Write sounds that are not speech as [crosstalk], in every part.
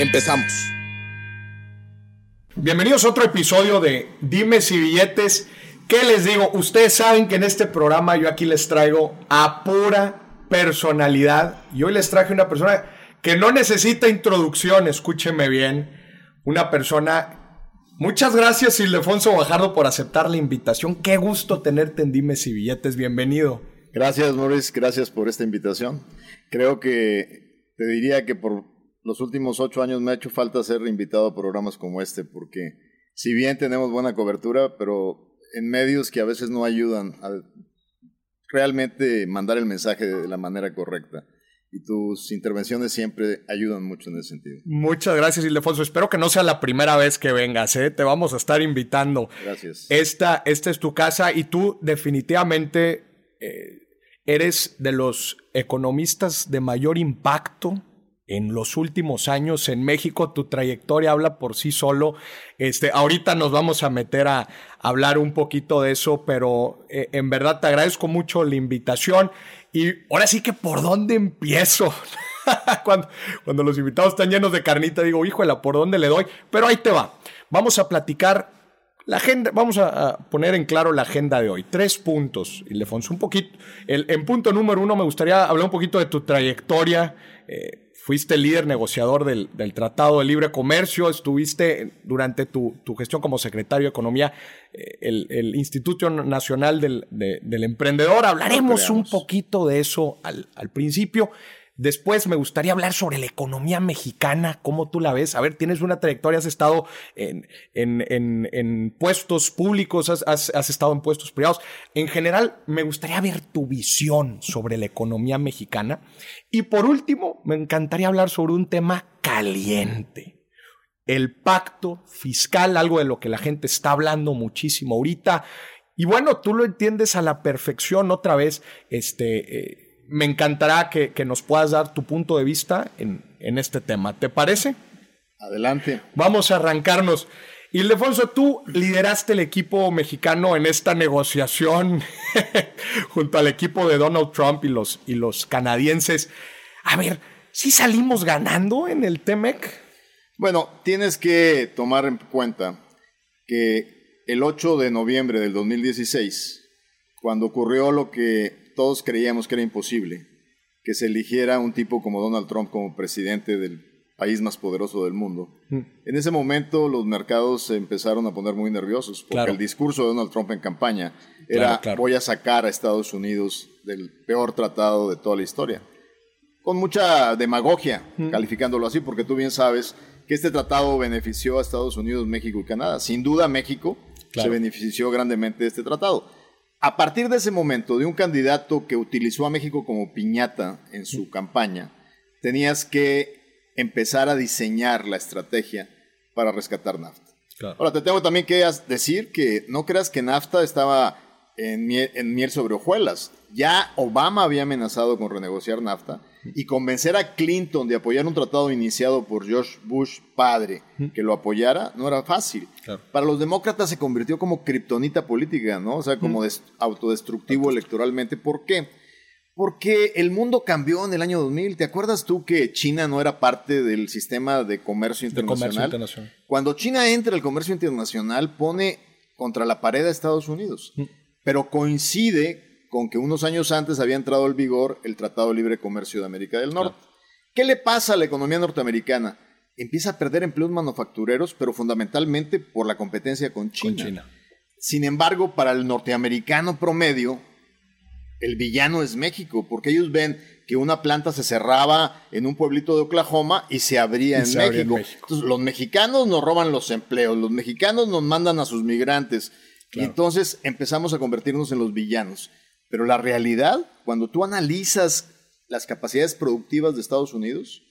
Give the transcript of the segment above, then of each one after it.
Empezamos. Bienvenidos a otro episodio de Dimes y Billetes. ¿Qué les digo? Ustedes saben que en este programa yo aquí les traigo a pura personalidad. Y hoy les traje una persona que no necesita introducción, escúcheme bien. Una persona... Muchas gracias, Ildefonso Bajardo, por aceptar la invitación. Qué gusto tenerte en Dimes y Billetes. Bienvenido. Gracias, Maurice. Gracias por esta invitación. Creo que te diría que por los últimos ocho años me ha hecho falta ser invitado a programas como este, porque si bien tenemos buena cobertura, pero en medios que a veces no ayudan a realmente mandar el mensaje de la manera correcta. Y tus intervenciones siempre ayudan mucho en ese sentido. Muchas gracias, Ildefonso. Espero que no sea la primera vez que vengas, ¿eh? Te vamos a estar invitando. Gracias. Esta, esta es tu casa y tú definitivamente eh, eres de los economistas de mayor impacto en los últimos años en México. Tu trayectoria habla por sí solo. Este, ahorita nos vamos a meter a, hablar un poquito de eso, pero eh, en verdad te agradezco mucho la invitación. Y ahora sí que por dónde empiezo. [laughs] cuando, los invitados están llenos de carnita, digo, híjole, ¿por dónde le doy? Pero ahí te va. Vamos a platicar la agenda, vamos a, poner en claro la agenda de hoy. Tres puntos, Ildefonso. Un poquito. En punto número uno, me gustaría hablar un poquito de tu trayectoria. Eh, fuiste líder negociador del, Tratado de Libre Comercio, estuviste durante tu, gestión como secretario de Economía, eh, el, Instituto Nacional del, Emprendedor. Hablaremos un poquito de eso al, al principio. Después me gustaría hablar sobre la economía mexicana, cómo tú la ves. A ver, tienes una trayectoria, has estado en, en, puestos públicos, has, has, estado en puestos privados. En general, me gustaría ver tu visión sobre la economía mexicana. Y por último, me encantaría hablar sobre un tema caliente. El pacto fiscal, algo de lo que la gente está hablando muchísimo ahorita. Y bueno, tú lo entiendes a la perfección otra vez, este, eh, me encantará que, nos puedas dar tu punto de vista en, este tema. ¿Te parece? Adelante. Vamos a arrancarnos. Ildefonso, tú lideraste el equipo mexicano en esta negociación [laughs] junto al equipo de Donald Trump y los, y los canadienses. A ver, ¿sí salimos ganando en el TEMEC? Bueno, tienes que tomar en cuenta que el 8 de noviembre del 2016, cuando ocurrió lo que todos creíamos que era imposible que se eligiera un tipo como Donald Trump como presidente del país más poderoso del mundo. Mm. En ese momento los mercados se empezaron a poner muy nerviosos porque el discurso de Donald Trump en campaña era voy a sacar a Estados Unidos del peor tratado de toda la historia. Con mucha demagogia, mm. calificándolo así, porque tú bien sabes que este tratado benefició a Estados Unidos, México y Canadá. Sin duda México se benefició grandemente de este tratado. A partir de ese momento, de un candidato que utilizó a México como piñata en su campaña, tenías que empezar a diseñar la estrategia para rescatar NAFTA. Ahora, te tengo también que decir que no creas que NAFTA estaba en miel sobre hojuelas. Ya Obama había amenazado con renegociar NAFTA y convencer a Clinton de apoyar un tratado iniciado por George Bush padre que lo apoyara no era fácil. Para los demócratas se convirtió como kriptonita política, ¿no? O sea, como autodestructivo electoralmente. ¿Por qué? Porque el mundo cambió en el año 2000. ¿Te acuerdas tú que China no era parte del sistema de comercio internacional? Cuando China entra al comercio internacional pone contra la pared a Estados Unidos, pero coincide con que unos años antes había entrado en vigor el Tratado de Libre Comercio de América del Norte. ¿Qué le pasa a la economía norteamericana? Empieza a perder empleos manufactureros, pero fundamentalmente por la competencia con China. Sin embargo, para el norteamericano promedio, el villano es México, porque ellos ven que una planta se cerraba en un pueblito de Oklahoma y se abría, en, México. Entonces, los mexicanos nos roban los empleos, los mexicanos nos mandan a sus migrantes. Y entonces empezamos a convertirnos en los villanos. Pero la realidad, cuando tú analizas las capacidades productivas de Estados Unidos,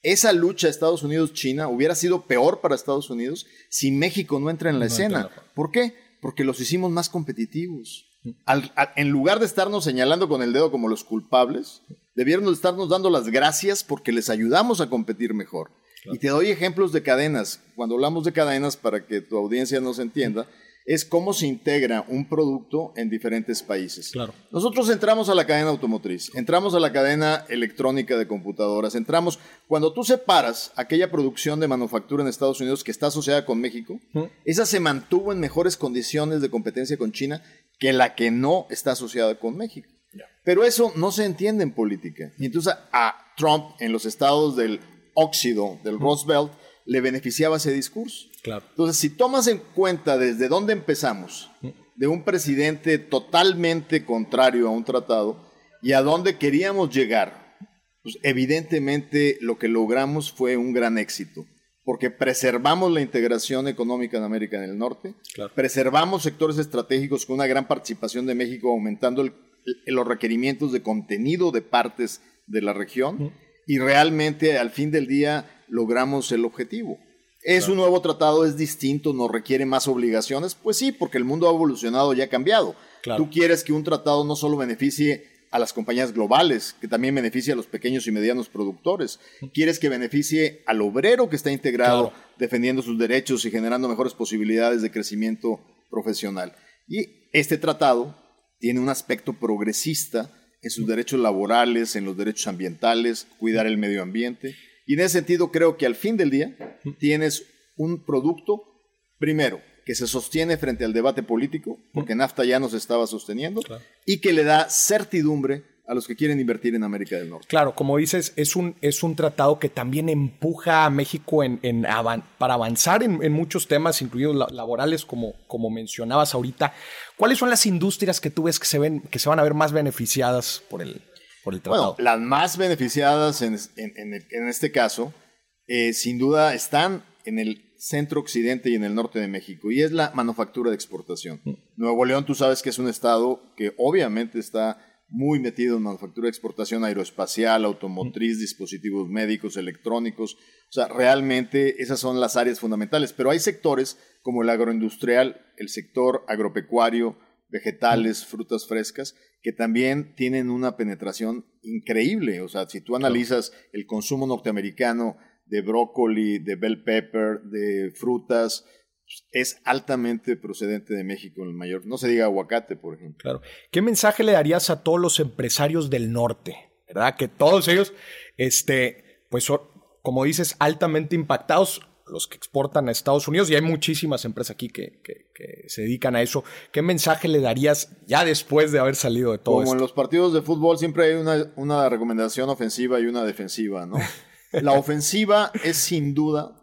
esa lucha Estados Unidos-China hubiera sido peor para Estados Unidos si México no entra en la escena. ¿Por qué? Porque los hicimos más competitivos. en lugar de estarnos señalando con el dedo como los culpables, debieron estarnos dando las gracias porque les ayudamos a competir mejor. Y te doy ejemplos de cadenas. Cuando hablamos de cadenas, para que tu audiencia nos entienda, es cómo se integra un producto en diferentes países. Claro. Nosotros entramos a la cadena automotriz, entramos a la cadena electrónica de computadoras, entramos, cuando tú separas aquella producción de manufactura en Estados Unidos que está asociada con México, esa se mantuvo en mejores condiciones de competencia con China que la que no está asociada con México. Pero eso no se entiende en política. Y entonces a Trump en los estados del óxido, del Roosevelt, le beneficiaba ese discurso. Entonces, si tomas en cuenta desde dónde empezamos, de un presidente totalmente contrario a un tratado y a dónde queríamos llegar, pues evidentemente lo que logramos fue un gran éxito, porque preservamos la integración económica en América del Norte, preservamos sectores estratégicos con una gran participación de México, aumentando los requerimientos de contenido de partes de la región, y realmente al fin del día logramos el objetivo. ¿Es un nuevo tratado? ¿Es distinto? ¿Nos requiere más obligaciones? Pues sí, porque el mundo ha evolucionado y ha cambiado. Tú quieres que un tratado no solo beneficie a las compañías globales, que también beneficie a los pequeños y medianos productores. Quieres que beneficie al obrero que está integrado, defendiendo sus derechos y generando mejores posibilidades de crecimiento profesional. Y este tratado tiene un aspecto progresista en sus derechos laborales, en los derechos ambientales, cuidar el medio ambiente. Y en ese sentido creo que al fin del día tienes un producto, primero, que se sostiene frente al debate político, porque NAFTA ya nos estaba sosteniendo, y que le da certidumbre a los que quieren invertir en América del Norte. Claro, como dices, es un, es un tratado que también empuja a México en, para avanzar en, muchos temas, incluidos laborales, como, como mencionabas ahorita. ¿Cuáles son las industrias que tú ves que se, ven, que se van a ver más beneficiadas por el, bueno, las más beneficiadas en, este caso, eh, sin duda, están en el centro occidente y en el norte de México, y es la manufactura de exportación. Mm. Nuevo León, tú sabes que es un estado que obviamente está muy metido en manufactura de exportación aeroespacial, automotriz, dispositivos médicos, electrónicos. O sea, realmente esas son las áreas fundamentales. Pero hay sectores como el agroindustrial, el sector agropecuario, vegetales, frutas frescas, que también tienen una penetración increíble. O sea, si tú analizas el consumo norteamericano de brócoli, de bell pepper, de frutas, es altamente procedente de México en el mayor. No se diga aguacate, por ejemplo. Claro. ¿Qué mensaje le darías a todos los empresarios del norte? ¿Verdad? Que todos ellos, este, pues son, como dices, altamente impactados los que exportan a Estados Unidos, y hay muchísimas empresas aquí que, se dedican a eso. ¿Qué mensaje le darías ya después de haber salido de todo Como en los partidos de fútbol siempre hay una, una recomendación ofensiva y una defensiva, ¿no? [laughs] La ofensiva es sin duda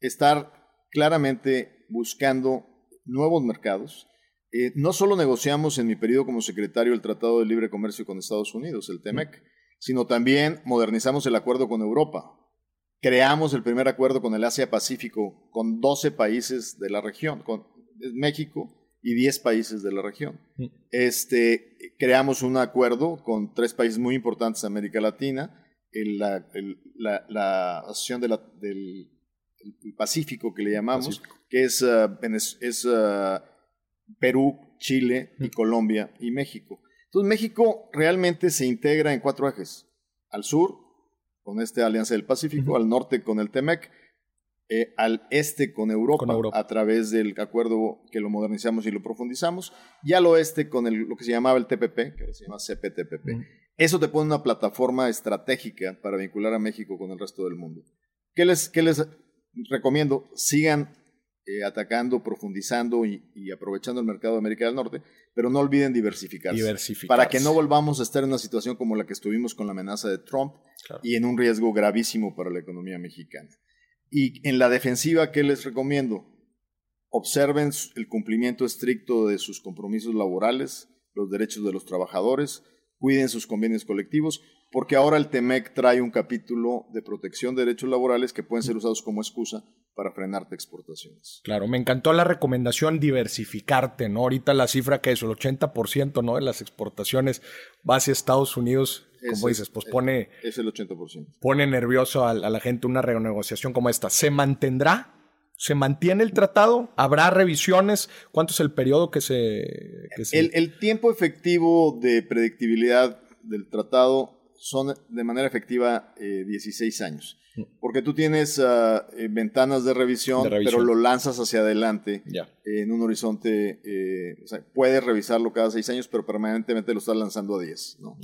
estar claramente buscando nuevos mercados. Eh, no solo negociamos en mi periodo como secretario el Tratado de Libre Comercio con Estados Unidos, el TEMEC, sino también modernizamos el acuerdo con Europa creamos el primer acuerdo con el Asia-Pacífico con 12 países de la región, con México y 10 países de la región. Mm. Este, creamos un acuerdo con tres países muy importantes de América Latina, la, la, Asociación del Pacífico que le llamamos, que es, uh, es uh, Perú, Chile y mm. Colombia y México. Entonces México realmente se integra en cuatro ejes. Al sur, con esta Alianza del Pacífico, al norte con el TEMEC, eh, al este con Europa, a través del acuerdo que lo modernizamos y lo profundizamos, y al oeste con lo que se llamaba el TPP, que se llama CPTPP. Eso te pone una plataforma estratégica para vincular a México con el resto del mundo. ¿Qué les, qué les recomiendo? Sigan eh, atacando, profundizando y, aprovechando el mercado de América del Norte, pero no olviden diversificarse, Para que no volvamos a estar en una situación como la que estuvimos con la amenaza de Trump y en un riesgo gravísimo para la economía mexicana. Y en la defensiva, ¿qué les recomiendo? Observen el cumplimiento estricto de sus compromisos laborales, los derechos de los trabajadores, cuiden sus convenios colectivos, porque ahora el TEMEC trae un capítulo de protección de derechos laborales que pueden ser usados como excusa para frenarte exportaciones. Claro, me encantó la recomendación diversificarte, ¿no? Ahorita la cifra que es el 80%, ¿no? De las exportaciones va hacia Estados Unidos como dices, pues pone... Es el 80%. Pone nervioso a, la gente una renegociación como esta. ¿Se mantendrá? ¿Se mantiene el tratado? ¿Habrá revisiones? ¿Cuánto es el periodo que se...? El, tiempo efectivo de predictibilidad del tratado son de manera efectiva 16 eh, años. Mm. Porque tú tienes ah, eh, ventanas de revisión, pero lo lanzas hacia adelante en un horizonte. Eh, o sea, puedes revisarlo cada seis años, pero permanentemente lo estás lanzando a 10. ¿no?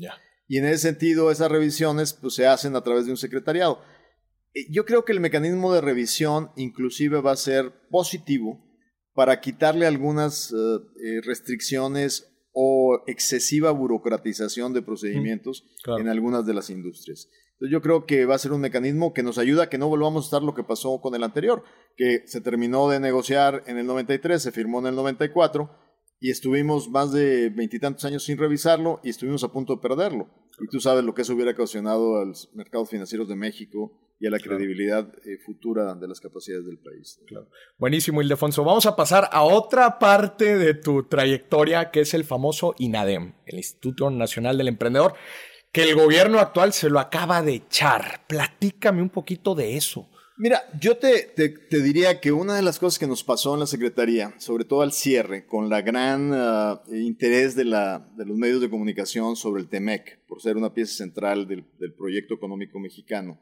Y en ese sentido, esas revisiones pues, se hacen a través de un secretariado. Yo creo que el mecanismo de revisión inclusive va a ser positivo para quitarle algunas restricciones o excesiva burocratización de procedimientos en algunas de las industrias. Entonces yo creo que va a ser un mecanismo que nos ayuda a que no volvamos a estar lo que pasó con el anterior, que se terminó de negociar en el 93, se firmó en el 94 y estuvimos más de veintitantos años sin revisarlo y estuvimos a punto de perderlo. Y tú sabes lo que eso hubiera ocasionado a los mercados financieros de México y a la credibilidad eh, futura de las capacidades del país. Claro. Buenísimo, Ildefonso. Vamos a pasar a otra parte de tu trayectoria, que es el famoso INADEM, el Instituto Nacional del Emprendedor, que el gobierno actual se lo acaba de echar. Platícame un poquito de eso. Mira, yo te, te, diría que una de las cosas que nos pasó en la Secretaría, sobre todo al cierre, con la gran ah, interés de, la, de, los medios de comunicación sobre el TEMEC, por ser una pieza central del, del, proyecto económico mexicano,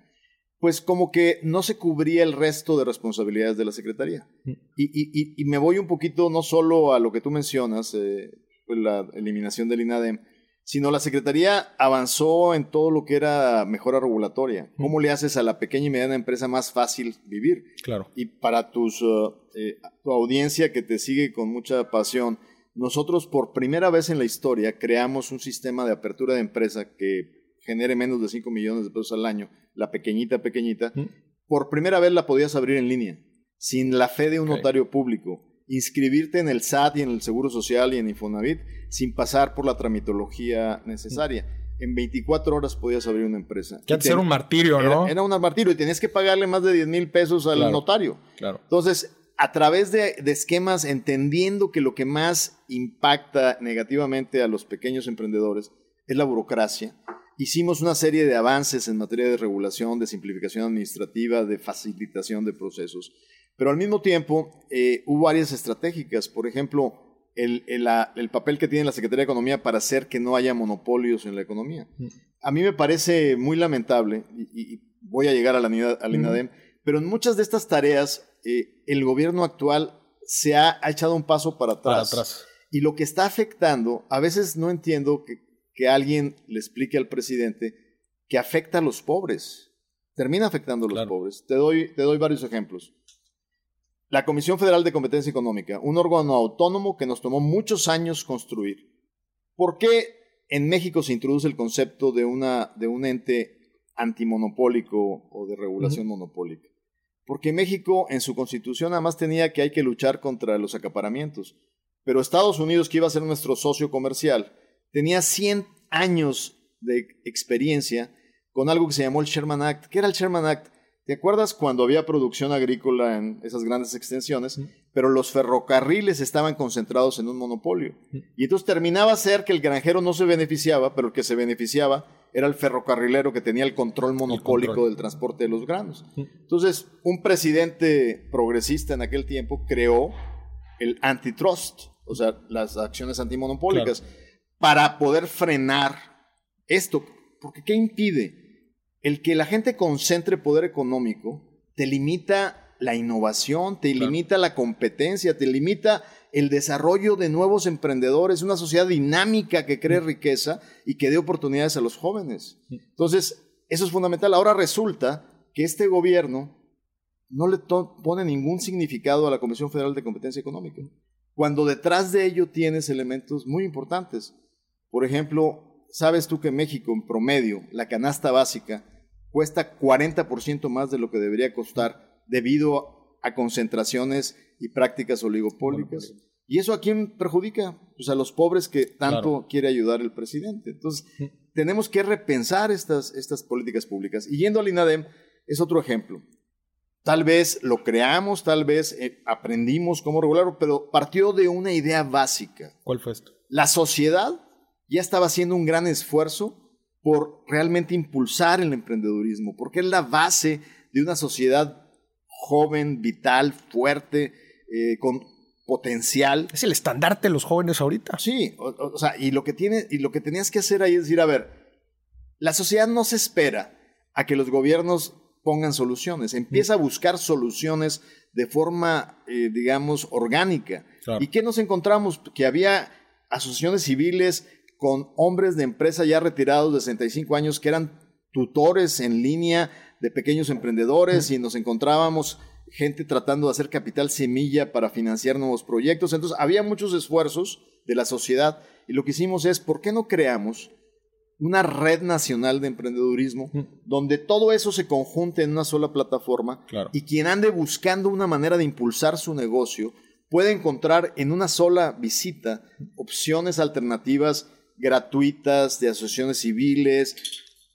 pues como que no se cubría el resto de responsabilidades de la Secretaría. Mm. Y, y, y me voy un poquito no solo a lo que tú mencionas, eh, pues la eliminación del INADEM, sino la Secretaría avanzó en todo lo que era mejora regulatoria. ¿Cómo le haces a la pequeña y mediana empresa más fácil vivir? Claro. Y para tus, uh, eh, tu audiencia que te sigue con mucha pasión, nosotros por primera vez en la historia creamos un sistema de apertura de empresa que genere menos de 5 millones de pesos al año, la pequeñita, pequeñita. Por primera vez la podías abrir en línea, sin la fe de un notario público inscribirte en el SAT y en el Seguro Social y en Infonavit sin pasar por la tramitología necesaria. En 24 horas podías abrir una empresa. Que ser un martirio, ¿no? Era, un martirio y tenías que pagarle más de 10 mil pesos al notario. Claro. Entonces, a través de, de, esquemas, entendiendo que lo que más impacta negativamente a los pequeños emprendedores es la burocracia, hicimos una serie de avances en materia de regulación, de simplificación administrativa, de facilitación de procesos. Pero al mismo tiempo eh, hubo áreas estratégicas, por ejemplo, el, el, papel que tiene la Secretaría de Economía para hacer que no haya monopolios en la economía. Mm. A mí me parece muy lamentable, y, voy a llegar a la, al INADEM, pero en muchas de estas tareas eh, el gobierno actual se ha, echado un paso para atrás. para atrás. Y lo que está afectando, a veces no entiendo que, que alguien le explique al presidente que afecta a los pobres. Termina afectando a los pobres. Te doy, te doy varios ejemplos. La Comisión Federal de Competencia Económica, un órgano autónomo que nos tomó muchos años construir. ¿Por qué en México se introduce el concepto de, una, de un ente antimonopólico o de regulación monopólica? Porque México en su constitución además tenía que hay que luchar contra los acaparamientos. Pero Estados Unidos, que iba a ser nuestro socio comercial, tenía 100 años de experiencia con algo que se llamó el Sherman Act. ¿Qué era el Sherman Act? ¿Te acuerdas cuando había producción agrícola en esas grandes extensiones, pero los ferrocarriles estaban concentrados en un monopolio? Y entonces terminaba a ser que el granjero no se beneficiaba, pero el que se beneficiaba era el ferrocarrilero que tenía el control monopólico del transporte de los granos. Entonces, un presidente progresista en aquel tiempo creó el antitrust, o sea, las acciones antimonopólicas, para poder frenar esto. Porque ¿qué impide? el que la gente concentre poder económico te limita la innovación, te limita la competencia, te limita el desarrollo de nuevos emprendedores, una sociedad dinámica que cree mm. riqueza y que dé oportunidades a los jóvenes. Mm. Entonces, eso es fundamental. Ahora resulta que este gobierno no le pone ningún significado a la Comisión Federal de Competencia Económica, cuando detrás de ello tienes elementos muy importantes. Por ejemplo, sabes tú que en México, en promedio, la canasta básica cuesta 40% más de lo que debería costar debido a concentraciones y prácticas oligopólicas. ¿Y eso a quién perjudica? Pues a los pobres que tanto quiere ayudar el presidente. Entonces, tenemos que repensar estas, estas políticas públicas. Y yendo al INADEM, es otro ejemplo. Tal vez lo creamos, tal vez eh, aprendimos cómo regularlo, pero partió de una idea básica. ¿Cuál fue esto? La sociedad ya estaba haciendo un gran esfuerzo por realmente impulsar el emprendedurismo, porque es la base de una sociedad joven, vital, fuerte, eh, con potencial. Es el estandarte de los jóvenes ahorita. Sí, o, sea, y lo, que tiene, y lo que tenías que hacer ahí es decir, a ver, la sociedad no se espera a que los gobiernos pongan soluciones, empieza a buscar soluciones de forma, eh, digamos, orgánica. ¿Y qué nos encontramos? Que había asociaciones civiles con hombres de empresa ya retirados de 65 años que eran tutores en línea de pequeños emprendedores y nos encontrábamos gente tratando de hacer capital semilla para financiar nuevos proyectos. Entonces había muchos esfuerzos de la sociedad y lo que hicimos es, ¿por qué no creamos una red nacional de emprendedurismo donde todo eso se conjunte en una sola plataforma y quien ande buscando una manera de impulsar su negocio puede encontrar en una sola visita opciones alternativas gratuitas de asociaciones civiles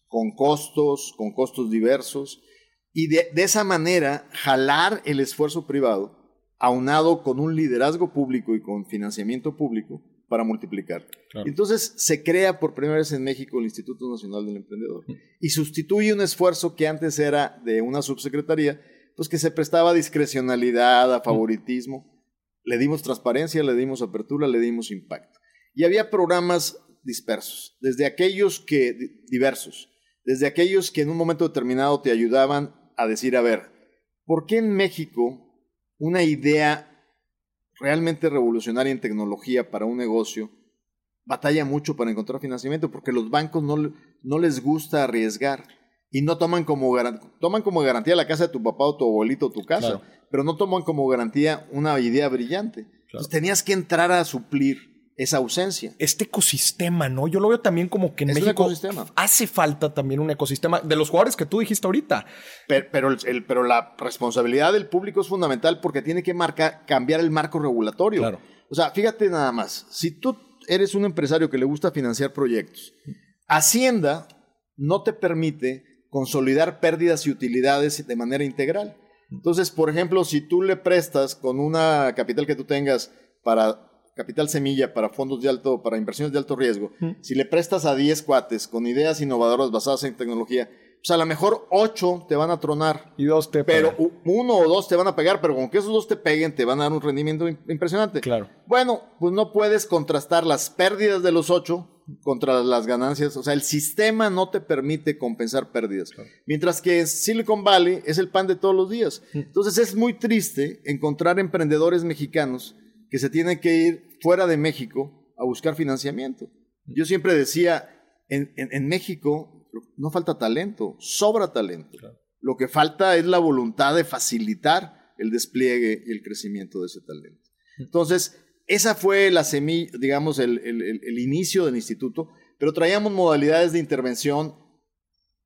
con costos, con costos diversos y de, esa manera jalar el esfuerzo privado aunado con un liderazgo público y con financiamiento público para multiplicar. Entonces se crea por primera vez en México el Instituto Nacional del Emprendedor y sustituye un esfuerzo que antes era de una subsecretaría, pues que se prestaba a discrecionalidad, a favoritismo. Le dimos transparencia, le dimos apertura, le dimos impacto. Y había programas dispersos, desde aquellos que diversos, desde aquellos que en un momento determinado te ayudaban a decir, a ver, ¿por qué en México una idea realmente revolucionaria en tecnología para un negocio batalla mucho para encontrar financiamiento? Porque los bancos no, no les gusta arriesgar y no toman como, toman como garantía la casa de tu papá o tu abuelito o tu casa, pero no toman como garantía una idea brillante. Entonces tenías que entrar a suplir esa ausencia. Este ecosistema, ¿no? Yo lo veo también como que en México hace falta también un ecosistema de los jugadores que tú dijiste ahorita. Pero, el, pero la responsabilidad del público es fundamental porque tiene que marcar, cambiar el marco regulatorio. Claro. O sea, fíjate nada más, si tú eres un empresario que le gusta financiar proyectos, Hacienda no te permite consolidar pérdidas y utilidades de manera integral. Entonces, por ejemplo, si tú le prestas con una capital que tú tengas para capital semilla para fondos de alto, para inversiones de alto riesgo, si le prestas a 10 cuates con ideas innovadoras basadas en tecnología, pues a lo mejor 8 te van a tronar. Y dos te Pero uno o dos te van a pegar, pero con que esos dos te peguen, te van a dar un rendimiento impresionante. Claro. Bueno, pues no puedes contrastar las pérdidas de los 8 contra las ganancias. O sea, el sistema no te permite compensar pérdidas. Mientras que Silicon Valley es el pan de todos los días. Entonces es muy triste encontrar emprendedores mexicanos que se tienen que ir fuera de México a buscar financiamiento. Yo siempre decía, en, México no falta talento, sobra talento. Lo que falta es la voluntad de facilitar el despliegue y el crecimiento de ese talento. Entonces, esa fue la semilla, digamos, el, el inicio del instituto, pero traíamos modalidades de intervención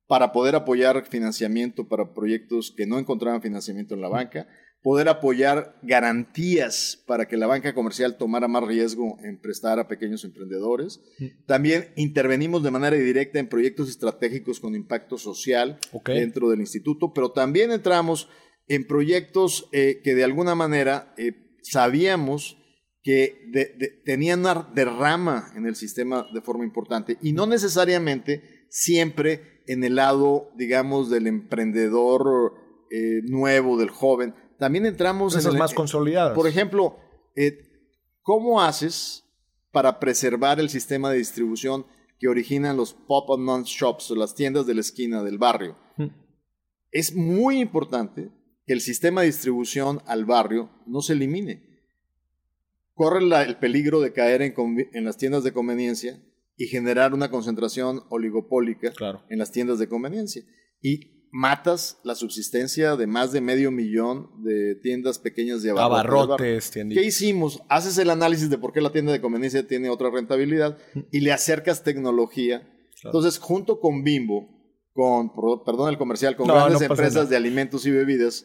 para poder apoyar financiamiento para proyectos que no encontraban financiamiento en la banca, poder apoyar garantías para que la banca comercial tomara más riesgo en prestar a pequeños emprendedores. También intervenimos de manera directa en proyectos estratégicos con impacto social dentro del instituto, pero también entramos en proyectos eh, que de alguna manera eh, sabíamos que tenían una derrama en el sistema de forma importante y no necesariamente siempre en el lado, digamos, del emprendedor eh, nuevo, del joven, también entramos en... Esas más consolidadas. Por ejemplo, eh, ¿cómo haces para preservar el sistema de distribución que originan los pop-up non-shops o las tiendas de la esquina del barrio? Hmm. Es muy importante que el sistema de distribución al barrio no se elimine. Corre el peligro de caer en, las tiendas de conveniencia y generar una concentración oligopólica en las tiendas de conveniencia. Y matas la subsistencia de más de medio millón de tiendas pequeñas de abarrotes. ¿Qué hicimos? Haces el análisis de por qué la tienda de conveniencia tiene otra rentabilidad y le acercas tecnología. Entonces, junto con Bimbo, con, perdón el comercial, con grandes empresas de alimentos y bebidas,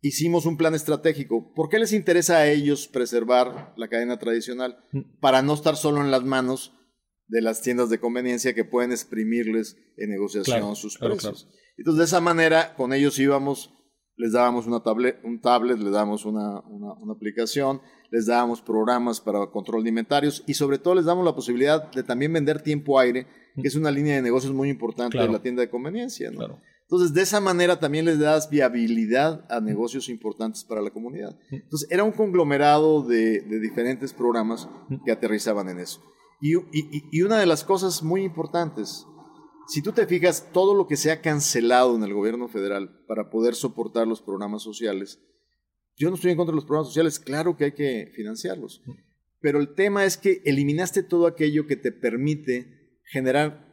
hicimos un plan estratégico. ¿Por qué les interesa a ellos preservar la cadena tradicional? Para no estar solo en las manos de las tiendas de conveniencia que pueden exprimirles en negociación sus precios. Entonces, de esa manera, con ellos íbamos, les dábamos una tablet, un tablet, les dábamos una, una, aplicación, les dábamos programas para control de inventarios y sobre todo les damos la posibilidad de también vender tiempo aire que es una línea de negocios muy importante de la tienda de conveniencia. ¿no? Entonces, de esa manera también les das viabilidad a negocios importantes para la comunidad. Entonces, era un conglomerado de, diferentes programas que aterrizaban en eso. Y, y, una de las cosas muy importantes, si tú te fijas, todo lo que se ha cancelado en el gobierno federal para poder soportar los programas sociales, yo no estoy en contra de los programas sociales, claro que hay que financiarlos, pero el tema es que eliminaste todo aquello que te permite generar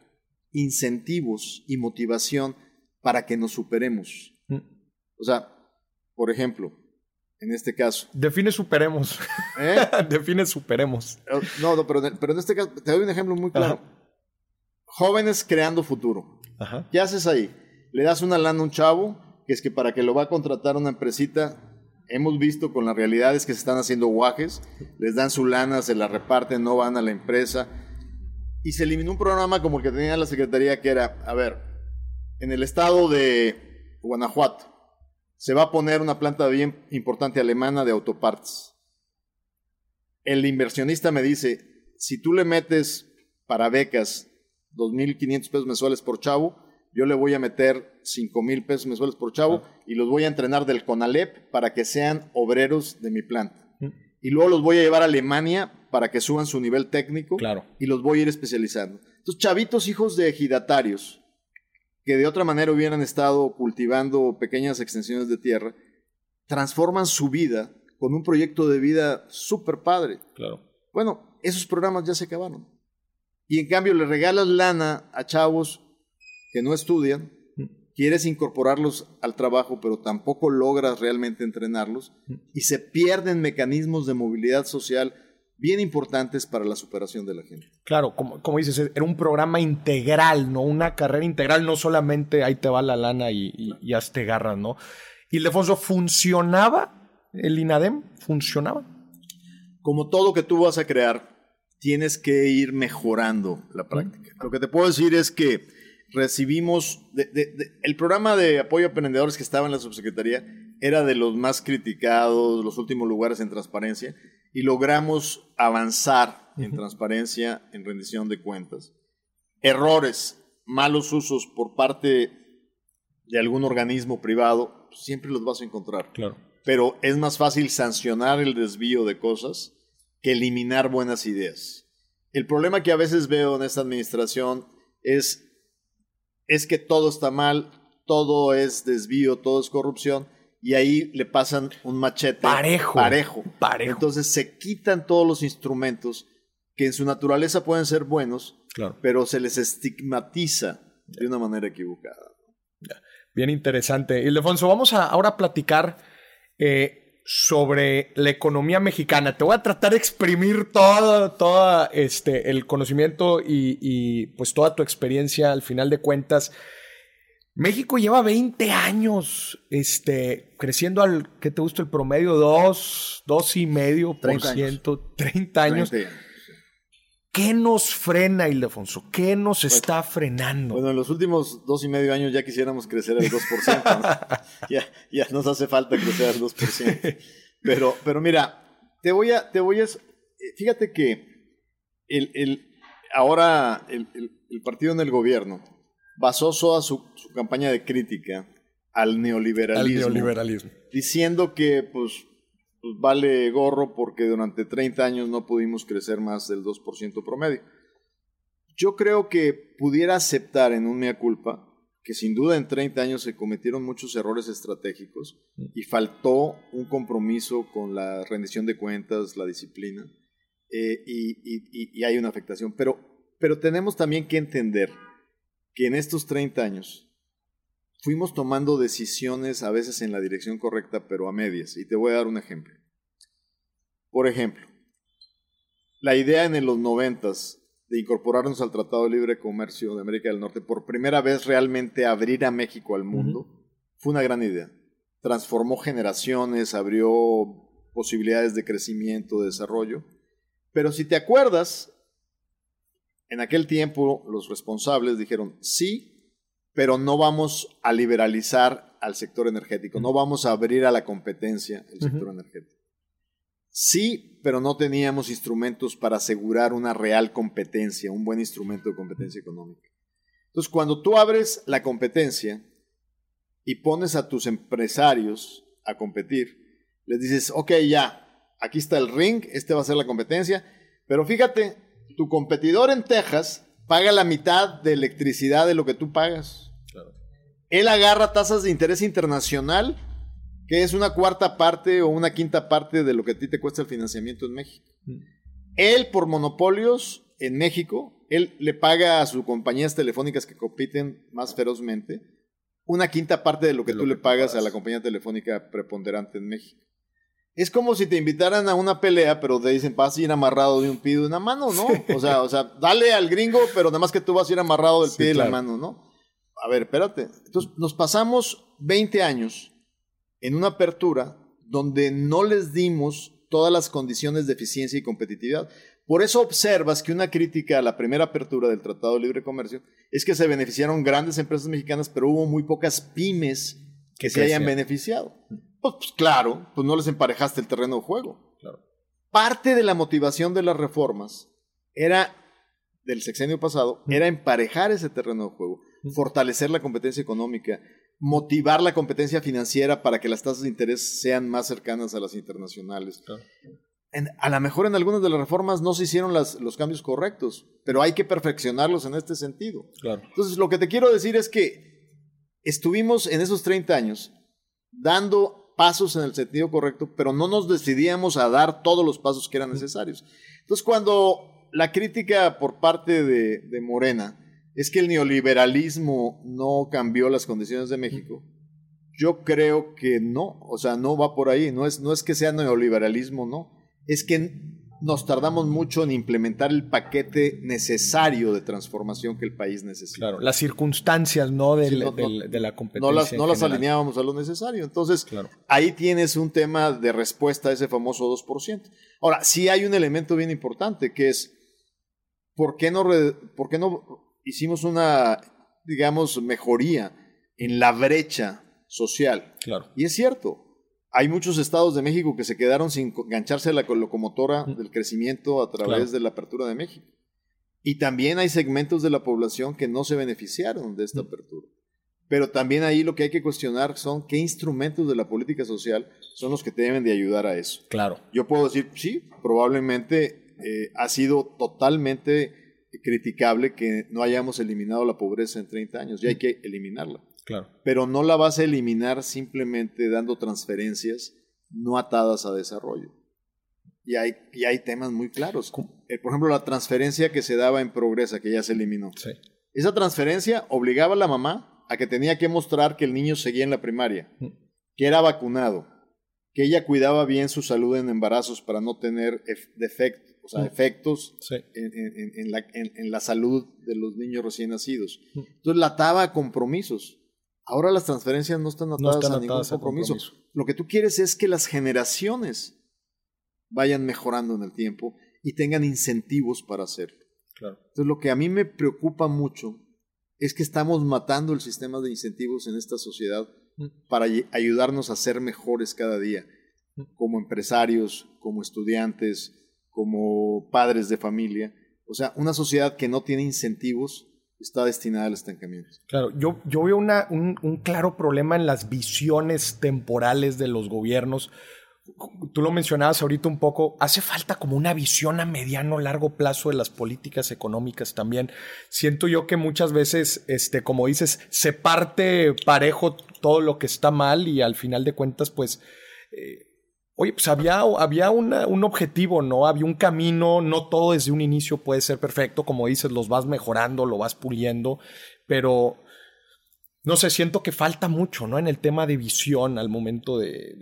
incentivos y motivación para que nos superemos. Mm. O sea, por ejemplo, en este caso. Define superemos. ¿Eh? [laughs] Define superemos. Oh, no, no pero, pero, en este caso, te doy un ejemplo muy claro. Jóvenes creando futuro. ¿Qué haces ahí? Le das una lana a un chavo, que es que para que lo va a contratar una empresita, hemos visto con las realidades que se están haciendo guajes, les dan su lana, se la reparten, no van a la empresa. Y se eliminó un programa como el que tenía la Secretaría, que era, a ver, en el estado de Guanajuato se va a poner una planta bien importante alemana de autoparts. El inversionista me dice, si tú le metes para becas 2.500 pesos mensuales por chavo, yo le voy a meter 5.000 pesos mensuales por chavo ah. y los voy a entrenar del CONALEP para que sean obreros de mi planta. Mm. Y luego los voy a llevar a Alemania para que suban su nivel técnico claro. y los voy a ir especializando. Entonces, chavitos hijos de ejidatarios que de otra manera hubieran estado cultivando pequeñas extensiones de tierra, transforman su vida con un proyecto de vida súper padre. Claro. Bueno, esos programas ya se acabaron. Y en cambio le regalas lana a chavos que no estudian, mm. quieres incorporarlos al trabajo, pero tampoco logras realmente entrenarlos, mm. y se pierden mecanismos de movilidad social bien importantes para la superación de la gente. Claro, como, como dices, era un programa integral, ¿no? Una carrera integral, no solamente ahí te va la lana y, y, hazte garras, ¿no? Y Ildefonso, ¿funcionaba el INADEM? ¿Funcionaba? Como todo que tú vas a crear, tienes que ir mejorando la práctica. Lo que te puedo decir es que recibimos, el programa de apoyo a emprendedores que estaba en la subsecretaría era de los más criticados, los últimos lugares en transparencia, y logramos avanzar en transparencia, en rendición de cuentas. Errores, malos usos por parte de algún organismo privado, siempre los vas a encontrar. Claro. Pero es más fácil sancionar el desvío de cosas que eliminar buenas ideas. El problema que a veces veo en esta administración es, es que todo está mal, todo es desvío, todo es corrupción, y ahí le pasan un machete parejo, parejo. Parejo. Entonces se quitan todos los instrumentos que en su naturaleza pueden ser buenos, pero se les estigmatiza de una manera equivocada. Bien interesante. Ildefonso, vamos a ahora platicar eh, sobre la economía mexicana. Te voy a tratar de exprimir todo, todo este, el conocimiento y, y pues toda tu experiencia al final de cuentas. México lleva 20 años este, creciendo al, ¿qué te gusta? El promedio 2, 2 y medio por ciento, 30 años. ¿Qué nos frena, Ildefonso? ¿Qué nos está frenando? Bueno, en los últimos dos y medio años ya quisiéramos crecer al 2%. [laughs] ya, ya nos hace falta crecer al 2%. Pero, pero mira, te voy a, te voy a, fíjate que el, el, ahora el, el partido en el gobierno basó toda su, campaña de crítica al neoliberalismo, diciendo que pues, pues, vale gorro porque durante 30 años no pudimos crecer más del 2% promedio. Yo creo que pudiera aceptar en un mea culpa que sin duda en 30 años se cometieron muchos errores estratégicos y faltó un compromiso con la rendición de cuentas, la disciplina, eh, y, y, hay una afectación. Pero, pero tenemos también que entender que en estos 30 años fuimos tomando decisiones a veces en la dirección correcta, pero a medias. Y te voy a dar un ejemplo. Por ejemplo, la idea en los noventas de incorporarnos al Tratado de Libre Comercio de América del Norte, por primera vez realmente abrir a México al mundo, fue una gran idea. Transformó generaciones, abrió posibilidades de crecimiento, de desarrollo. Pero si te acuerdas, en aquel tiempo los responsables dijeron, sí, pero no vamos a liberalizar al sector energético, no vamos a abrir a la competencia el sector energético. Sí, pero no teníamos instrumentos para asegurar una real competencia, un buen instrumento de competencia económica. Entonces, cuando tú abres la competencia y pones a tus empresarios a competir, les dices, ok, ya, aquí está el ring, este va a ser la competencia, pero fíjate, tu competidor en Texas paga la mitad de electricidad de lo que tú pagas. Él agarra tasas de interés internacional, que es una cuarta parte o una quinta parte de lo que a ti te cuesta el financiamiento en México. Mm. Él, por monopolios en México, él le paga a sus compañías telefónicas que compiten más ferozmente una quinta parte de lo que tú le pagas a la compañía telefónica preponderante en México. Es como si te invitaran a una pelea, pero te dicen, vas a ir amarrado de un pie de una mano, ¿no? O sea, o sea, dale al gringo, pero nada más que tú vas a ir amarrado del pie de la mano, ¿no? A ver, espérate. Entonces, nos pasamos 20 años en una apertura donde no les dimos todas las condiciones de eficiencia y competitividad. Por eso observas que una crítica a la primera apertura del Tratado de Libre Comercio es que se beneficiaron grandes empresas mexicanas, pero hubo muy pocas pymes que se hayan beneficiado. Pues, pues, claro, pues no les emparejaste el terreno de juego. Parte de la motivación de las reformas era, del sexenio pasado, era emparejar ese terreno de juego, fortalecer la competencia económica, motivar la competencia financiera para que las tasas de interés sean más cercanas a las internacionales. a lo mejor en algunas de las reformas no se hicieron los cambios correctos, pero hay que perfeccionarlos en este sentido. Entonces, lo que te quiero decir es que estuvimos en esos 30 años dando pasos en el sentido correcto, pero no nos decidíamos a dar todos los pasos que eran necesarios. Entonces, cuando la crítica por parte de, Morena es que el neoliberalismo no cambió las condiciones de México, yo creo que no, o sea, no va por ahí, no es, no es que sea neoliberalismo, no, es que nos tardamos mucho en implementar el paquete necesario de transformación que el país necesita. Claro, las circunstancias, ¿no? de la competencia. No las, alineábamos a lo necesario. Entonces, ahí tienes un tema de respuesta a ese famoso 2%. Ahora, sí hay un elemento bien importante que es, ¿por qué no, por qué no hicimos una, digamos, mejoría en la brecha social? Claro. Y es cierto, hay muchos estados de México que se quedaron sin engancharse a la locomotora del crecimiento a través de la apertura de México. Y también hay segmentos de la población que no se beneficiaron de esta apertura. Pero también ahí lo que hay que cuestionar son qué instrumentos de la política social son los que deben de ayudar a eso. Claro. Yo puedo decir, sí, probablemente eh, ha sido totalmente criticable que no hayamos eliminado la pobreza en 30 años, y hay que eliminarla. Pero no la vas a eliminar simplemente dando transferencias no atadas a desarrollo. Y hay, y hay temas muy claros. Eh, por ejemplo, la transferencia que se daba en Progresa, que ya se eliminó. Esa transferencia obligaba a la mamá a que tenía que mostrar que el niño seguía en la primaria, mm. que era vacunado, que ella cuidaba bien su salud en embarazos para no tener defectos, o sea, efectos en, la, en, la, salud de los niños recién nacidos. Mm. Entonces la ataba a compromisos. Ahora las transferencias no están atadas, a ningún compromiso. Lo que tú quieres es que las generaciones vayan mejorando en el tiempo y tengan incentivos para hacerlo. Entonces lo que a mí me preocupa mucho es que estamos matando el sistema de incentivos en esta sociedad mm. para ayudarnos a ser mejores cada día, mm. como empresarios, como estudiantes, como padres de familia. O sea, una sociedad que no tiene incentivos está destinada al estancamiento. Claro, yo, yo veo una, un, claro problema en las visiones temporales de los gobiernos. Tú lo mencionabas ahorita un poco, hace falta como una visión a mediano, largo plazo de las políticas económicas también. Siento yo que muchas veces, este, como dices, se parte parejo todo lo que está mal y al final de cuentas, pues... Eh, oye, pues había, había un objetivo, ¿no? Había un camino, no todo desde un inicio puede ser perfecto, como dices, los vas mejorando, lo vas puliendo, pero no sé, siento que falta mucho, ¿no? En el tema de visión al momento de,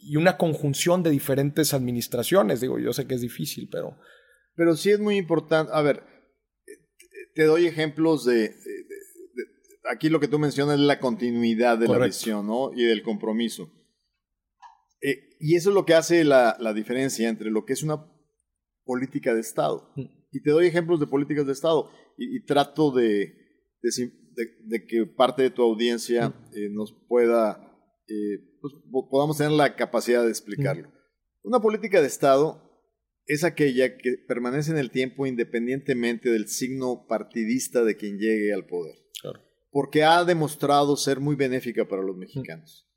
y una conjunción de diferentes administraciones, digo, yo sé que es difícil, pero... Pero sí es muy importante, a ver, te doy ejemplos de, aquí lo que tú mencionas es la continuidad de la visión, ¿no? Y del compromiso. Eh, y eso es lo que hace la, diferencia entre lo que es una política de Estado. Mm. Y te doy ejemplos de políticas de Estado y, trato de, de, que parte de tu audiencia mm. eh, nos pueda, eh, pues, podamos tener la capacidad de explicarlo. Mm. Una política de Estado es aquella que permanece en el tiempo independientemente del signo partidista de quien llegue al poder. Porque ha demostrado ser muy benéfica para los mexicanos.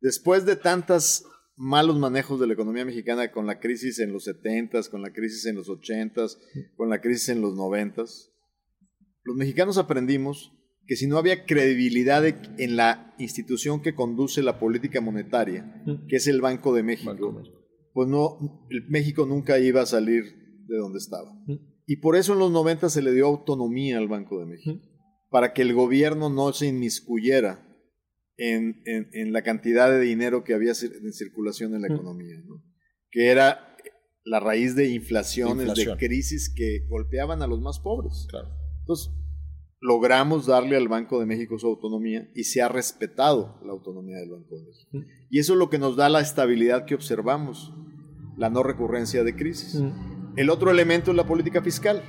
Después de tantos malos manejos de la economía mexicana con la crisis en los 70 con la crisis en los 80 con la crisis en los 90 los mexicanos aprendimos que si no había credibilidad en la institución que conduce la política monetaria, que es el Banco de México, pues no, México nunca iba a salir de donde estaba. Y por eso en los 90 se le dio autonomía al Banco de México, para que el gobierno no se inmiscuyera en, la cantidad de dinero que había en circulación en la economía, que era la raíz de inflaciones, de, crisis que golpeaban a los más pobres. Entonces, logramos darle al Banco de México su autonomía y se ha respetado la autonomía del Banco de México. Y eso es lo que nos da la estabilidad que observamos, la no recurrencia de crisis. El otro elemento es la política fiscal.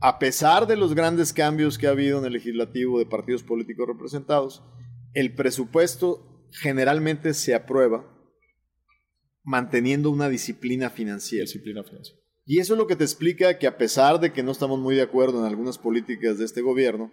A pesar de los grandes cambios que ha habido en el legislativo de partidos políticos representados, el presupuesto generalmente se aprueba manteniendo una disciplina financiera. Disciplina financiera. Y eso es lo que te explica que a pesar de que no estamos muy de acuerdo en algunas políticas de este gobierno,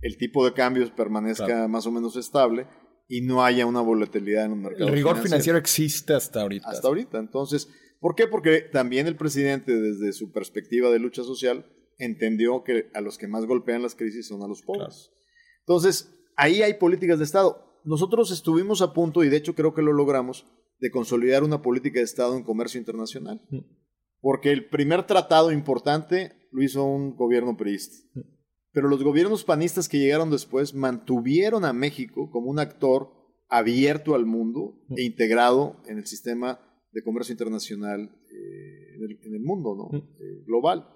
el tipo de cambios permanezca más o menos estable y no haya una volatilidad en los mercados. El rigor financiero existe hasta ahorita. Hasta ahorita. Entonces, ¿por qué? Porque también el presidente, desde su perspectiva de lucha social, entendió que a los que más golpean las crisis son a los pobres. Entonces, ahí hay políticas de Estado. Nosotros estuvimos a punto, y de hecho creo que lo logramos, de consolidar una política de Estado en comercio internacional. Porque el primer tratado importante lo hizo un gobierno priista. Pero los gobiernos panistas que llegaron después mantuvieron a México como un actor abierto al mundo e integrado en el sistema de comercio internacional eh, en, el, mundo ¿no? Eh, global.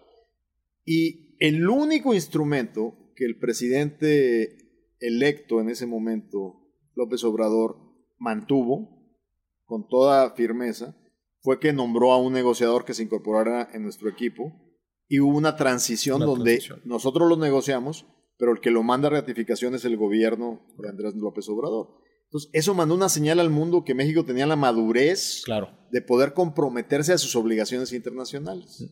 Y el único instrumento que el presidente electo en ese momento, López Obrador, mantuvo con toda firmeza, fue que nombró a un negociador que se incorporara en nuestro equipo y hubo una transición donde nosotros lo negociamos, pero el que lo manda a ratificación es el gobierno de Andrés López Obrador. Entonces, eso mandó una señal al mundo que México tenía la madurez claro. de poder comprometerse a sus obligaciones internacionales.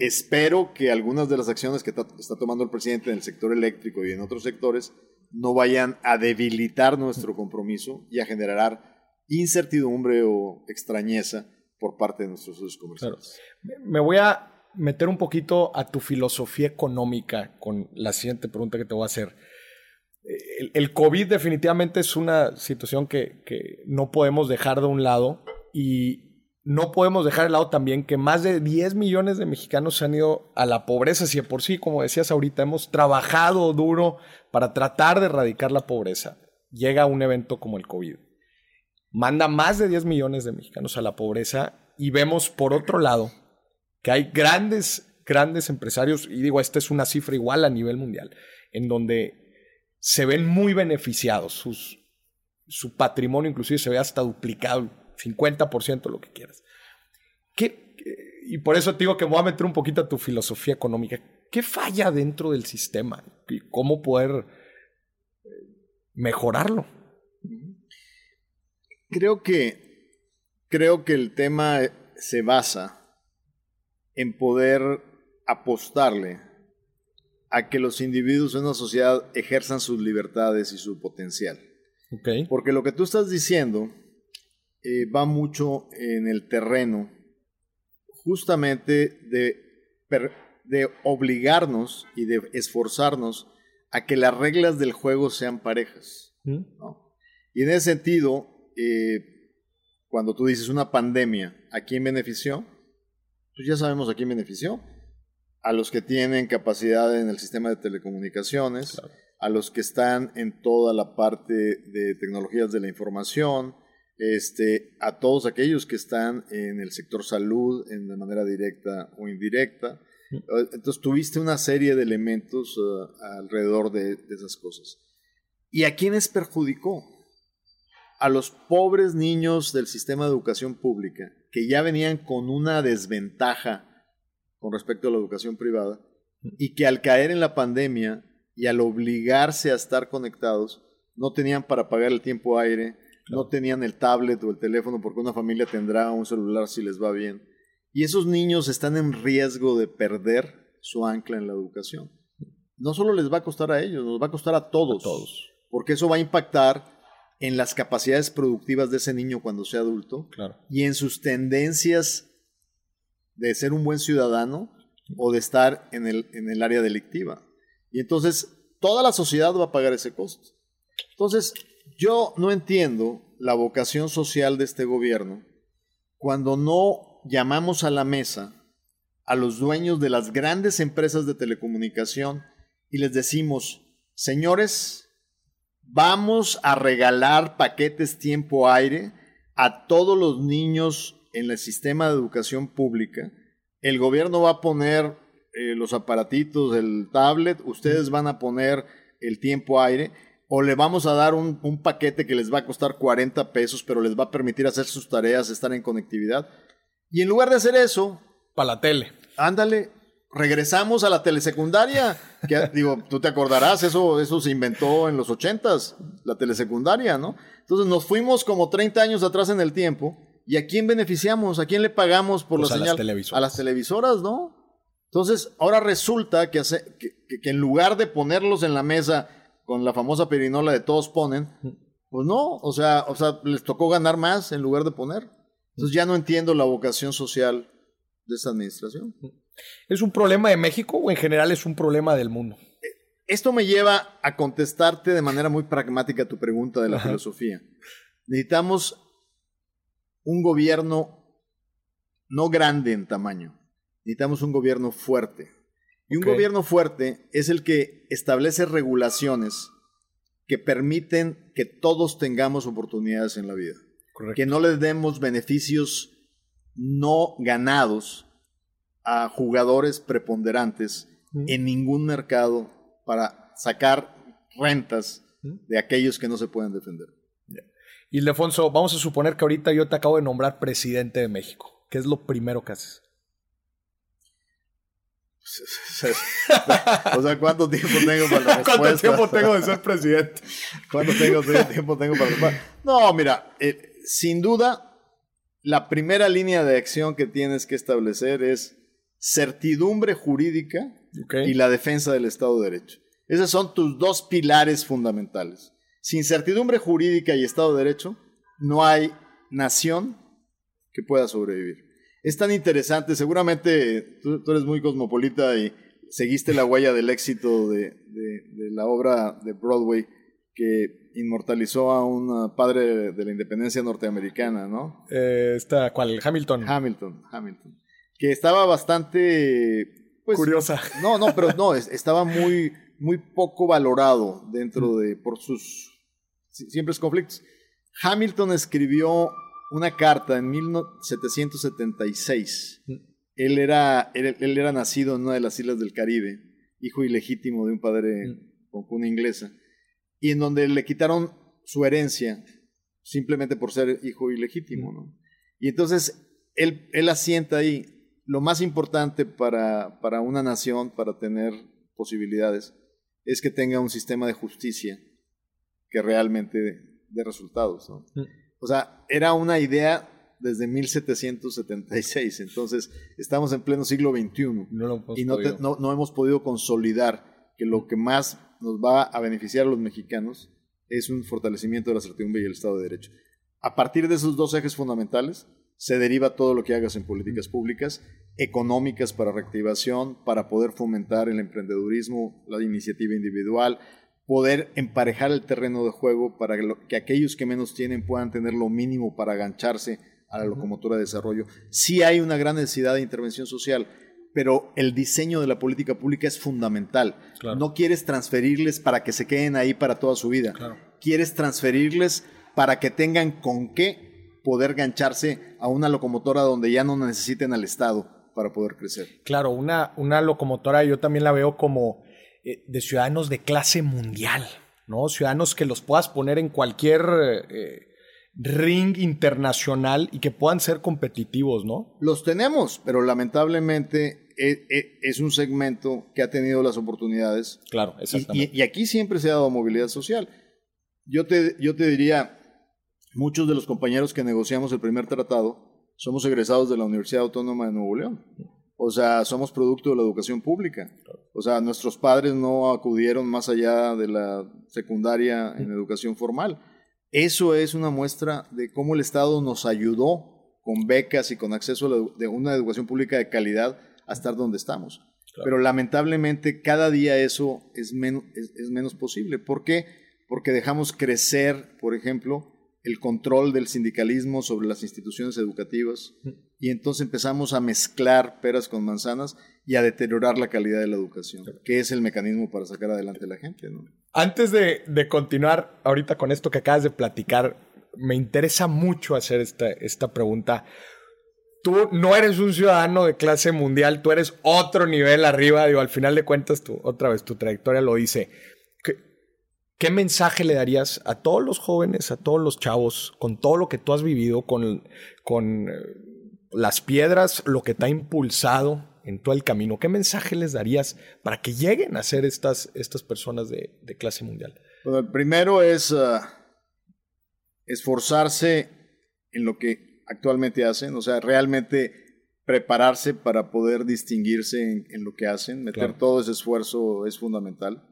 Espero que algunas de las acciones que está tomando el presidente en el sector eléctrico y en otros sectores no vayan a debilitar nuestro compromiso y a generar incertidumbre o extrañeza por parte de nuestros socios comerciales. Me voy a meter un poquito a tu filosofía económica con la siguiente pregunta que te voy a hacer. El, COVID definitivamente es una situación que, que, no podemos dejar de un lado y no podemos dejar de lado también que más de 10 millones de mexicanos se han ido a la pobreza. Si de por sí, como decías ahorita, hemos trabajado duro para tratar de erradicar la pobreza, llega un evento como el COVID manda más de 10 millones de mexicanos a la pobreza y vemos por otro lado que hay grandes, grandes empresarios, y digo, esta es una cifra igual a nivel mundial, en donde se ven muy beneficiados, su patrimonio inclusive se ve hasta duplicado, 50% lo que quieras. ¿Qué, y por eso te digo que voy a meter un poquito a tu filosofía económica. ¿Qué falla dentro del sistema? ¿Y cómo poder eh, mejorarlo? Creo que, creo que el tema se basa en poder apostarle a que los individuos en una sociedad ejerzan sus libertades y su potencial. Porque lo que tú estás diciendo eh, va mucho en el terreno justamente de, de obligarnos y de esforzarnos a que las reglas del juego sean parejas. ¿Mm? Y en ese sentido, eh, cuando tú dices una pandemia, ¿a quién benefició? Pues ya sabemos a quién benefició. A los que tienen capacidad en el sistema de telecomunicaciones, a los que están en toda la parte de tecnologías de la información, este, a todos aquellos que están en el sector salud en de manera directa o indirecta. Mm. Entonces tuviste una serie de elementos uh, alrededor de, de, esas cosas. ¿Y a quiénes perjudicó? a los pobres niños del sistema de educación pública, que ya venían con una desventaja con respecto a la educación privada, y que al caer en la pandemia y al obligarse a estar conectados, no tenían para pagar el tiempo aire, no tenían el tablet o el teléfono porque una familia tendrá un celular si les va bien. Y esos niños están en riesgo de perder su ancla en la educación. No solo les va a costar a ellos, nos va a costar a todos. todos. Porque eso va a impactar en las capacidades productivas de ese niño cuando sea adulto Claro. y en sus tendencias de ser un buen ciudadano o de estar en el, en el área delictiva. Y entonces toda la sociedad va a pagar ese costo. Entonces, yo no entiendo la vocación social de este gobierno cuando no llamamos a la mesa a los dueños de las grandes empresas de telecomunicación y les decimos, señores, vamos a regalar paquetes tiempo aire a todos los niños en el sistema de educación pública. El gobierno va a poner eh, los aparatitos, el tablet, ustedes van a poner el tiempo aire o le vamos a dar un, un, paquete que les va a costar 40 pesos, pero les va a permitir hacer sus tareas, estar en conectividad. Y en lugar de hacer eso... Para la tele. Ándale, regresamos a la telesecundaria. Que, [laughs] digo, tú te acordarás, eso, eso se inventó en los ochentas, la telesecundaria, ¿no? Entonces nos fuimos como 30 años atrás en el tiempo. ¿Y a quién beneficiamos? ¿A quién le pagamos por Pues la a las señal? televisoras. A las televisoras, ¿no? Entonces, ahora resulta que, hace- que en lugar de ponerlos en la mesa con la famosa perinola de todos ponen, pues no, o sea, o sea, les tocó ganar más en lugar de poner. Entonces ya no entiendo la vocación social de esta administración. ¿Es un problema de México o en general es un problema del mundo? Esto me lleva a contestarte de manera muy pragmática tu pregunta de la Ajá. filosofía. Necesitamos un gobierno no grande en tamaño, necesitamos un gobierno fuerte. Y un gobierno fuerte es el que establece regulaciones que permiten que todos tengamos oportunidades en la vida. Correcto. Que no le demos beneficios no ganados a jugadores preponderantes Mm. en ningún mercado para sacar rentas Mm. de aquellos que no se pueden defender. Ildefonso, vamos a suponer que ahorita yo te acabo de nombrar presidente de México. ¿Qué es lo primero que haces? [laughs] o sea, ¿cuánto tiempo tengo para la respuesta? ¿Cuánto tiempo tengo de ser presidente? [laughs] ¿Cuánto tengo, tiempo tengo para responder? No, mira, eh, sin duda, la primera línea de acción que tienes que establecer es certidumbre jurídica y la defensa del Estado de Derecho. Esos son tus dos pilares fundamentales. Sin certidumbre jurídica y Estado de Derecho, no hay nación que pueda sobrevivir. Es tan interesante, seguramente tú, tú eres muy cosmopolita y seguiste la huella del éxito de, de- de la obra de Broadway que inmortalizó a un padre de la independencia norteamericana, ¿no? Eh, esta, ¿Cuál? Hamilton. Hamilton, Hamilton. Que estaba bastante... Pues, Curiosa. no, no, pero no, es- estaba muy, muy poco valorado dentro de, por sus si- siempre conflictos. Hamilton escribió una carta en 1776. Él era, él, él era nacido en una de las islas del Caribe, hijo ilegítimo de un padre con cuna inglesa, y en donde le quitaron su herencia simplemente por ser hijo ilegítimo. ¿no? Y entonces él, él asienta ahí lo más importante para, para una nación, para tener posibilidades, es que tenga un sistema de justicia que realmente dé resultados. ¿no? O sea, era una idea desde 1776, entonces estamos en pleno siglo XXI No y no, te- no- no hemos podido consolidar que lo que más nos va a beneficiar a los mexicanos es un fortalecimiento de la certidumbre y el Estado de Derecho. A partir de esos dos ejes fundamentales se deriva todo lo que hagas en políticas públicas, económicas para reactivación, para poder fomentar el emprendedurismo, la iniciativa individual, poder emparejar el terreno de juego para que, lo- que aquellos que menos tienen puedan tener lo mínimo para agancharse a la locomotora de desarrollo. Sí hay una gran necesidad de intervención social, pero el diseño de la política pública es fundamental. Claro. No quieres transferirles para que se queden ahí para toda su vida. Claro. Quieres transferirles para que tengan con qué poder gancharse a una locomotora donde ya no necesiten al Estado para poder crecer. Claro, una, una locomotora yo también la veo como de ciudadanos de clase mundial, ¿no? Ciudadanos que los puedas poner en cualquier eh, ring internacional y que puedan ser competitivos, ¿no? Los tenemos, pero lamentablemente e- e- es un segmento que ha tenido las oportunidades Claro, Y- exactamente. Y, y aquí siempre se ha dado movilidad social. Yo te, yo te diría, muchos de los compañeros que negociamos el primer tratado somos egresados de la Universidad Autónoma de Nuevo León. O sea, somos producto de la educación pública. O sea, nuestros padres no acudieron más allá de la secundaria en educación formal. Eso es una muestra de cómo el Estado nos ayudó con becas y con acceso a una educación pública de calidad a estar donde estamos. Pero lamentablemente cada día eso es menos, es menos posible. ¿Por qué? Porque dejamos crecer, por ejemplo, el control del sindicalismo sobre las instituciones educativas y entonces empezamos a mezclar peras con manzanas y a deteriorar la calidad de la educación, que es el mecanismo para sacar adelante a la gente. Antes de, continuar ahorita con esto que acabas de platicar, me interesa mucho hacer esta, esta pregunta. Tú no eres un ciudadano de clase mundial, tú eres otro nivel arriba, digo, al final de cuentas, tú, otra vez tu trayectoria lo dice. ¿Qué mensaje le darías a todos los jóvenes, a todos los chavos, con todo lo que tú has vivido, con, con eh, las piedras, lo que te ha impulsado en todo el camino? ¿Qué mensaje les darías para que lleguen a ser estas, estas personas de, clase mundial? Bueno, el primero es ah, esforzarse en lo que actualmente hacen, o sea, realmente prepararse para poder distinguirse en, lo que hacen, meter todo ese esfuerzo es fundamental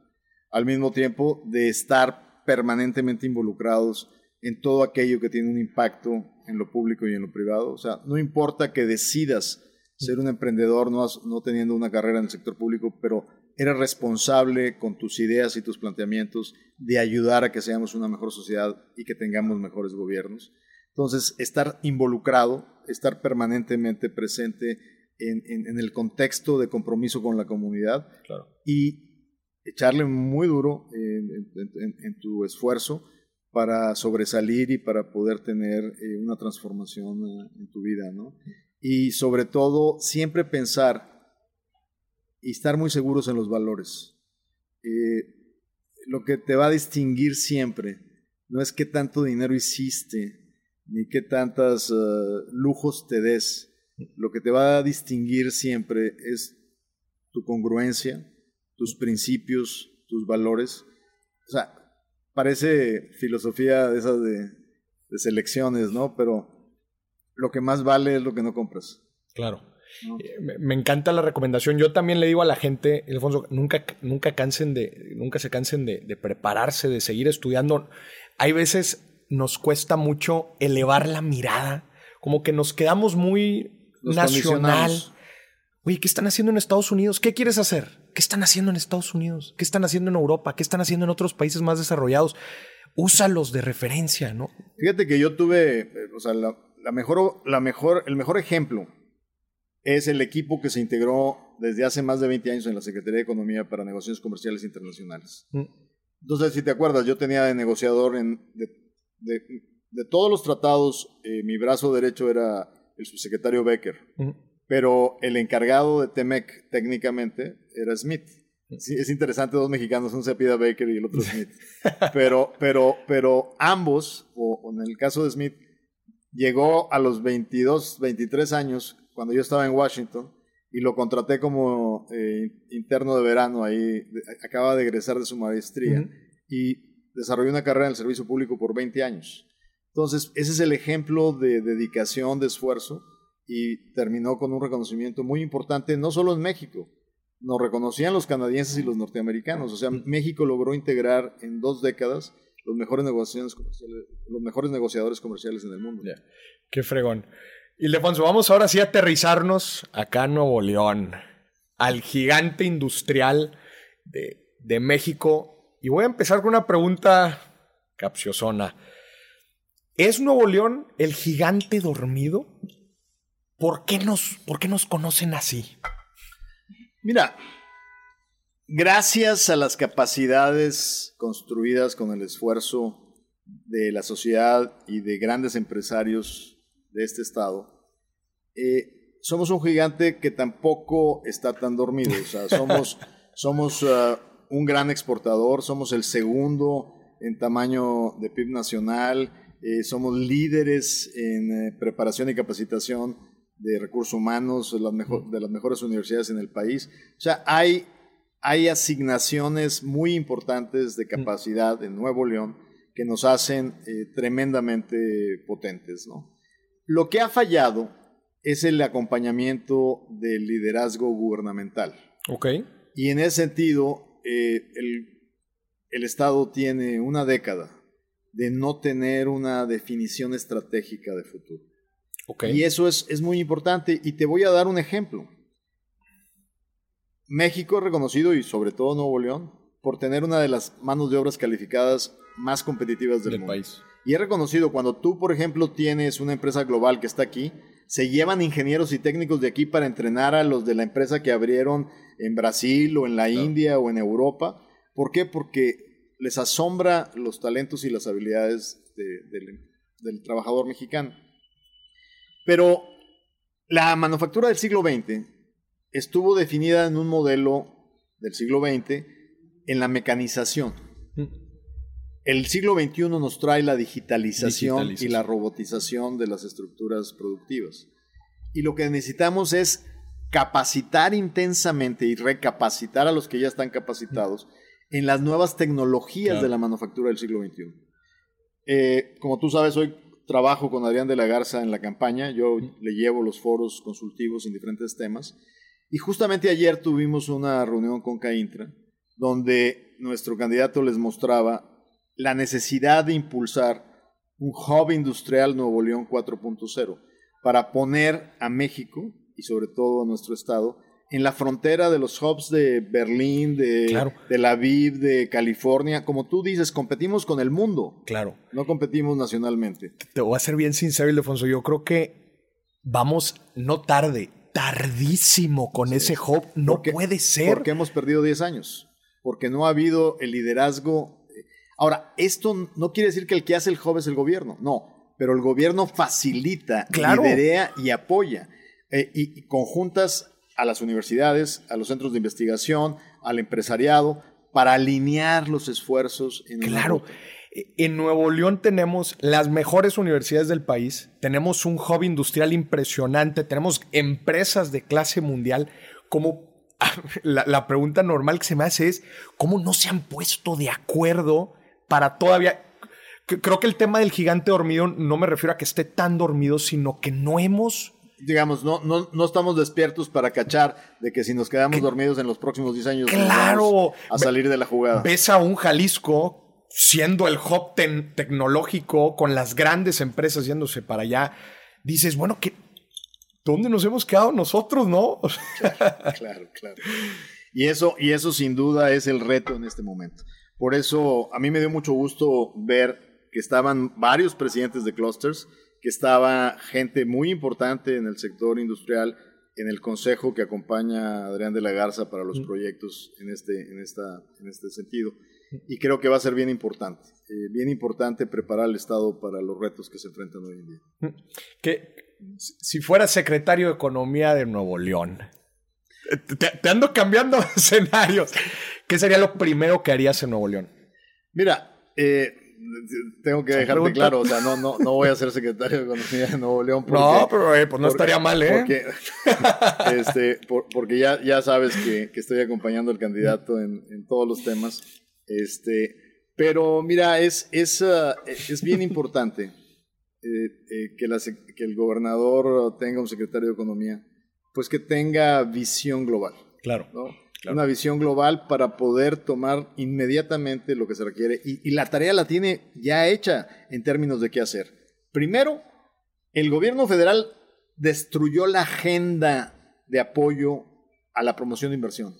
al mismo tiempo de estar permanentemente involucrados en todo aquello que tiene un impacto en lo público y en lo privado. O sea, no importa que decidas ser un emprendedor no, no teniendo una carrera en el sector público, pero eres responsable con tus ideas y tus planteamientos de ayudar a que seamos una mejor sociedad y que tengamos mejores gobiernos. Entonces, estar involucrado, estar permanentemente presente en, en, el contexto de compromiso con la comunidad claro. y echarle muy duro en, tu esfuerzo para sobresalir y para poder tener eh, una transformación eh, en tu vida, ¿no? Y sobre todo, siempre pensar y estar muy seguros en los valores. Eh, lo que te va a distinguir siempre no es qué tanto dinero hiciste, ni qué tantos lujos te des. Lo que te va a distinguir siempre es tu congruencia, tus principios, tus valores. O sea, parece filosofía de esas de, selecciones, ¿no? Pero lo que más vale es lo que no compras. Claro. Eh, me, encanta la recomendación. Yo también le digo a la gente, Alfonso, nunca, nunca, cansen de, nunca se cansen de, prepararse, de seguir estudiando. Hay veces nos cuesta mucho elevar la mirada, como que nos quedamos muy nacional. Oye, ¿qué están haciendo en Estados Unidos? ¿Qué quieres hacer? ¿Qué están haciendo en Estados Unidos? ¿Qué están haciendo en Europa? ¿Qué están haciendo en otros países más desarrollados? Úsalos de referencia, ¿no? Fíjate que yo tuve, eh, o sea, la, mejor, la mejor, el mejor ejemplo es el equipo que se integró desde hace más de 20 años en la Secretaría de Economía para negociaciones comerciales internacionales. Mm. Entonces, si te acuerdas, yo tenía de negociador en, de, todos los tratados, eh, mi brazo derecho era el subsecretario Becker. Mm pero el encargado de Temec técnicamente era Smith. es interesante, dos mexicanos, un se Baker y el otro [laughs] Smith. Pero, pero, pero ambos, o, en el caso de Smith, llegó a los 22, 23 años, cuando yo estaba en Washington, y lo contraté como eh, interno de verano ahí, acaba de egresar de su maestría, y desarrolló una carrera en el servicio público por 20 años. Entonces, ese es el ejemplo de dedicación, de esfuerzo, y terminó con un reconocimiento muy importante, no solo en México, nos reconocían los canadienses y los norteamericanos, o sea, México logró integrar en dos décadas los mejores, negociaciones comerciales, los mejores negociadores comerciales en el mundo. Qué fregón. Ildefonso, vamos ahora sí a aterrizarnos acá en Nuevo León, al gigante industrial de, de México. Y voy a empezar con una pregunta capciosona. ¿Es Nuevo León el gigante dormido? ¿Por qué nos, por qué nos conocen así? Mira, gracias a las capacidades construidas con el esfuerzo de la sociedad y de grandes empresarios de este estado, eh, somos un gigante que tampoco está tan dormido. O sea, somos, [laughs] somos uh, un gran exportador, somos el segundo en tamaño de PIB nacional, eh, somos líderes en eh, preparación y capacitación de recursos humanos, de las, de las mejores universidades en el país. O sea, hay, hay asignaciones muy importantes de capacidad en Nuevo León que nos hacen eh, tremendamente potentes. ¿no? Lo que ha fallado es el acompañamiento del liderazgo gubernamental. Ok. Y en ese sentido, eh, el, el Estado tiene una década de no tener una definición estratégica de futuro. Okay. Y eso es, es, muy importante. Y te voy a dar un ejemplo. México es reconocido, y sobre todo Nuevo León, por tener una de las manos de obras calificadas más competitivas del, del mundo. país. Y es reconocido cuando tú, por ejemplo, tienes una empresa global que está aquí, se llevan ingenieros y técnicos de aquí para entrenar a los de la empresa que abrieron en Brasil o en la claro. India o en Europa. ¿Por qué? Porque les asombra los talentos y las habilidades de, de, del trabajador mexicano. Pero la manufactura del siglo XX estuvo definida en un modelo del siglo XX en la mecanización. El siglo XXI nos trae la digitalización, digitalización, y la robotización de las estructuras productivas. Y lo que necesitamos es capacitar intensamente y recapacitar a los que ya están capacitados en las nuevas tecnologías claro. de la manufactura del siglo XXI. Eh, como tú sabes, hoy trabajo con Adrián de la Garza en la campaña, yo le llevo los foros consultivos en diferentes temas. Y justamente ayer tuvimos una reunión con CAINTRA, donde nuestro candidato les mostraba la necesidad de impulsar un hub industrial Nuevo León 4.0 para poner a México y sobre todo a nuestro estado en la frontera de los hubs de Berlín, de claro. Tel Aviv, de California. Como tú dices, competimos con el mundo. Claro. No competimos nacionalmente. Te voy a ser bien sincero, Ildefonso. Yo creo que vamos no tarde, tardísimo con sí. ese hub. No porque, puede ser. Porque hemos perdido 10 años. Porque no ha habido el liderazgo. Ahora, esto no quiere decir que el que hace el hub es el gobierno. No. Pero el gobierno facilita, claro. liderea y apoya. Eh, y, y conjuntas a las universidades, a los centros de investigación, al empresariado, para alinear los esfuerzos. En claro. En Nuevo León tenemos las mejores universidades del país, tenemos un hub industrial impresionante, tenemos empresas de clase mundial. Como la, la pregunta normal que se me hace es, ¿cómo no se han puesto de acuerdo para todavía creo que el tema del gigante dormido no me refiero a que esté tan dormido, sino que no hemos digamos, no, no, no estamos despiertos para cachar de que si nos quedamos que, dormidos en los próximos 10 años claro, vamos a salir de la jugada. Ves a un Jalisco siendo el hub ten tecnológico con las grandes empresas yéndose para allá. Dices, bueno, ¿qué, ¿dónde nos hemos quedado nosotros, no? [laughs] claro, claro. Y eso, y eso sin duda es el reto en este momento. Por eso a mí me dio mucho gusto ver que estaban varios presidentes de clusters que estaba gente muy importante en el sector industrial en el consejo que acompaña a Adrián de la Garza para los proyectos en este, en esta, en este sentido. Y creo que va a ser bien importante, eh, bien importante preparar al Estado para los retos que se enfrentan hoy en día. Que si fuera secretario de Economía de Nuevo León, te, te ando cambiando [laughs] escenarios, ¿qué sería lo primero que harías en Nuevo León? Mira, eh, tengo que dejarte claro, o sea, no, no, no voy a ser secretario de Economía de Nuevo León. Porque, no, pero eh, pues no porque, estaría mal, ¿eh? Porque, [laughs] este, por, porque ya, ya sabes que, que, estoy acompañando al candidato en, en, todos los temas. Este, pero mira, es, es, uh, es bien importante eh, eh, que, la, que el gobernador tenga un secretario de Economía, pues que tenga visión global. Claro. ¿no? Claro. Una visión global para poder tomar inmediatamente lo que se requiere. Y, y, la tarea la tiene ya hecha en términos de qué hacer. Primero, el gobierno federal destruyó la agenda de apoyo a la promoción de inversión,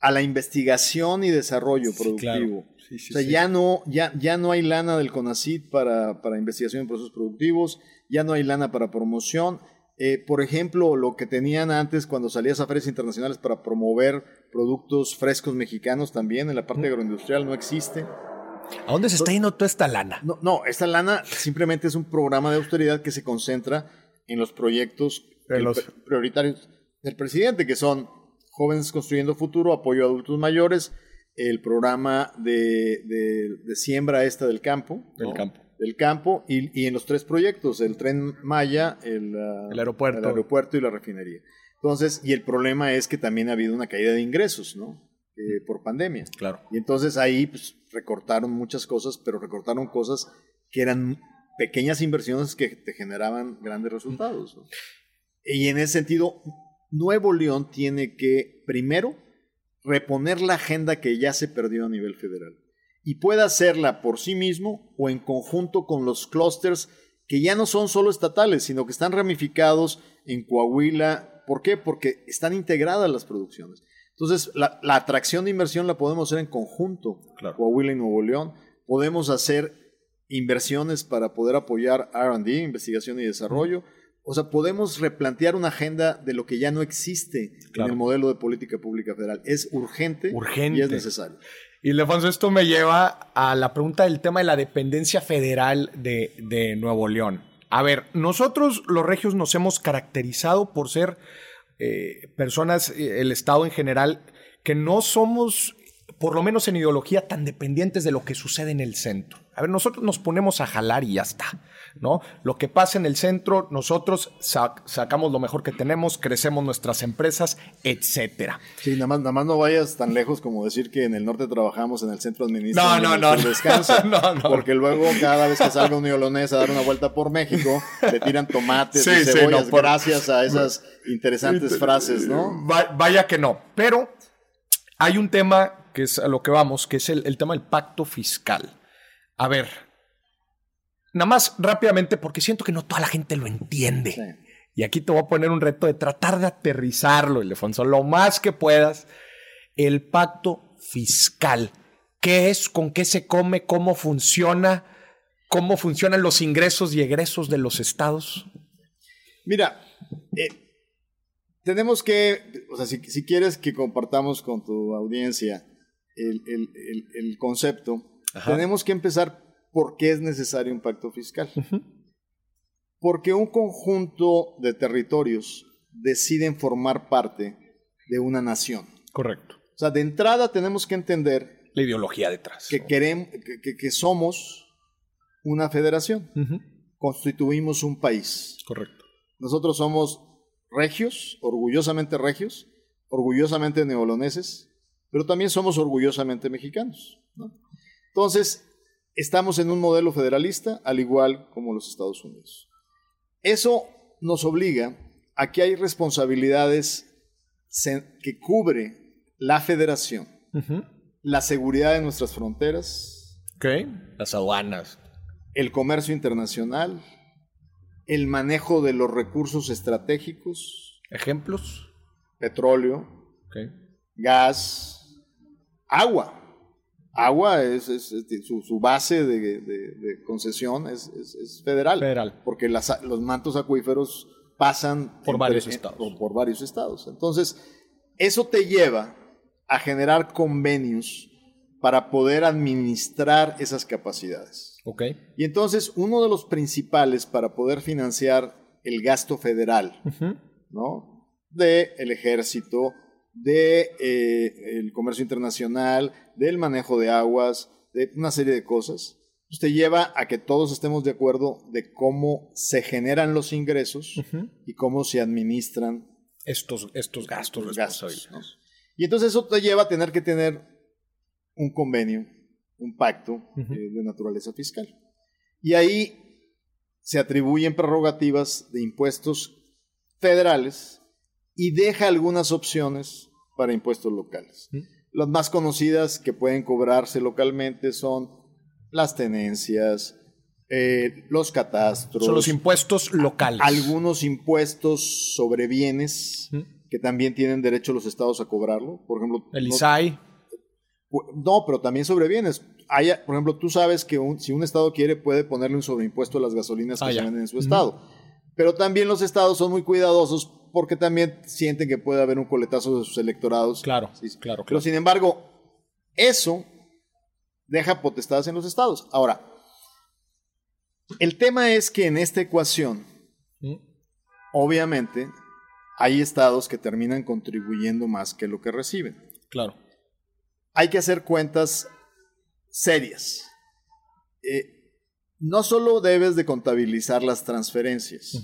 a la investigación y desarrollo productivo. Sí, claro. sí, sí, o sea, ya, no, ya, ya no hay lana del CONACID para, para investigación en procesos productivos, ya no hay lana para promoción. Eh, por ejemplo, lo que tenían antes cuando salías a ferias internacionales para promover productos frescos mexicanos también en la parte agroindustrial no existe. ¿A dónde se está yendo toda esta lana? No, no, esta lana simplemente es un programa de austeridad que se concentra en los proyectos los... prioritarios del presidente, que son Jóvenes Construyendo Futuro, Apoyo a Adultos Mayores, el programa de, de, de siembra esta del campo. Del ¿no? campo del campo y, y, en los tres proyectos, el tren Maya, el, uh, el, aeropuerto. el, aeropuerto. y la refinería. Entonces, y el problema es que también ha habido una caída de ingresos, ¿no? eh, por pandemia. Claro. Y entonces ahí pues, recortaron muchas cosas, pero recortaron cosas que eran pequeñas inversiones que te generaban grandes resultados. Y en ese sentido, Nuevo León tiene que, primero, reponer la agenda que ya se perdió a nivel federal. Y puede hacerla por sí mismo o en conjunto con los clústeres que ya no son solo estatales, sino que están ramificados en Coahuila. ¿Por qué? Porque están integradas las producciones. Entonces, la, atracción de inversión la podemos hacer en conjunto, Coahuila y Nuevo León. Podemos hacer inversiones para poder apoyar RD, investigación y desarrollo. O sea, podemos replantear una agenda de lo que ya no existe en el modelo de política pública federal. Es urgente, urgente. y es necesario. Y Lefonso, esto me lleva a la pregunta del tema de la dependencia federal de, Nuevo León. A ver, nosotros los regios nos hemos caracterizado por ser eh, personas, eh, el Estado en general, que no somos, por lo menos en ideología, tan dependientes de lo que sucede en el centro. A ver, nosotros nos ponemos a jalar y ya está, ¿no? Lo que pasa en el centro, nosotros sacamos lo mejor que tenemos, crecemos nuestras empresas, etcétera. Sí, nada más, nada más no vayas tan lejos como decir que en el norte trabajamos en el centro administrativo. No, no, [laughs] no. No, no. Porque luego cada vez que salga un neolonés a dar una vuelta por México, te tiran tomates [laughs] y cebollas gracias a esas [laughs] interesantes frases, ¿no? Vaya que no. Pero hay un tema que es a lo que vamos, que es el tema del pacto fiscal. A ver, nada más rápidamente porque siento que no toda la gente lo entiende. Y aquí te voy a poner un reto de tratar de aterrizarlo, Ildefonso, lo más que puedas. El pacto fiscal. ¿Qué es? ¿Con qué se come? ¿Cómo funciona? ¿Cómo funcionan los ingresos y egresos de los estados? Mira, eh, tenemos que, o sea, si, quieres que compartamos con tu audiencia el concepto, tenemos que empezar por qué es necesario un pacto fiscal. Porque un conjunto de territorios deciden formar parte de una nación. Correcto. O sea, de entrada tenemos que entender... La ideología detrás. Que, queremos, que, somos una federación. Constituimos un país. Correcto. Nosotros somos regios, orgullosamente regios, orgullosamente neoloneses, pero también somos orgullosamente mexicanos. ¿no? Entonces, estamos en un modelo federalista, al igual como los Estados Unidos. Eso nos obliga a que hay responsabilidades que cubre la federación, la seguridad de nuestras fronteras, las aduanas, el comercio internacional, el manejo de los recursos estratégicos. ¿Ejemplos? Petróleo, gas, agua agua es, su, base de, concesión es, federal, federal, porque los mantos acuíferos pasan por varios estados. Por, varios estados. Entonces, eso te lleva a generar convenios para poder administrar esas capacidades. Okay. Y entonces, uno de los principales para poder financiar el gasto federal, ¿no? De el ejército, de eh, el comercio internacional, del manejo de aguas, de una serie de cosas. Usted lleva a que todos estemos de acuerdo de cómo se generan los ingresos y cómo se administran estos, estos gastos. Gastos Y entonces eso te lleva a tener que tener un convenio, un pacto eh, de naturaleza fiscal. Y ahí se atribuyen prerrogativas de impuestos federales y deja algunas opciones para impuestos locales. Las más conocidas que pueden cobrarse localmente son las tenencias, eh, los catastros. Son los impuestos locales. Algunos impuestos sobre bienes que también tienen derecho los estados a cobrarlo. Por ejemplo. El ISAI. No, pero también sobre bienes. Hay, por ejemplo, tú sabes que si un estado quiere puede ponerle un sobreimpuesto a las gasolinas que ah, se venden en su estado. Pero también los estados son muy cuidadosos porque también sienten que puede haber un coletazo de sus electorados. Claro, sí, claro, claro. Pero sin embargo, eso deja potestades en los estados. Ahora, el tema es que en esta ecuación, mm. obviamente, hay estados que terminan contribuyendo más que lo que reciben. Claro. Hay que hacer cuentas serias. Eh, no solo debes de contabilizar las transferencias,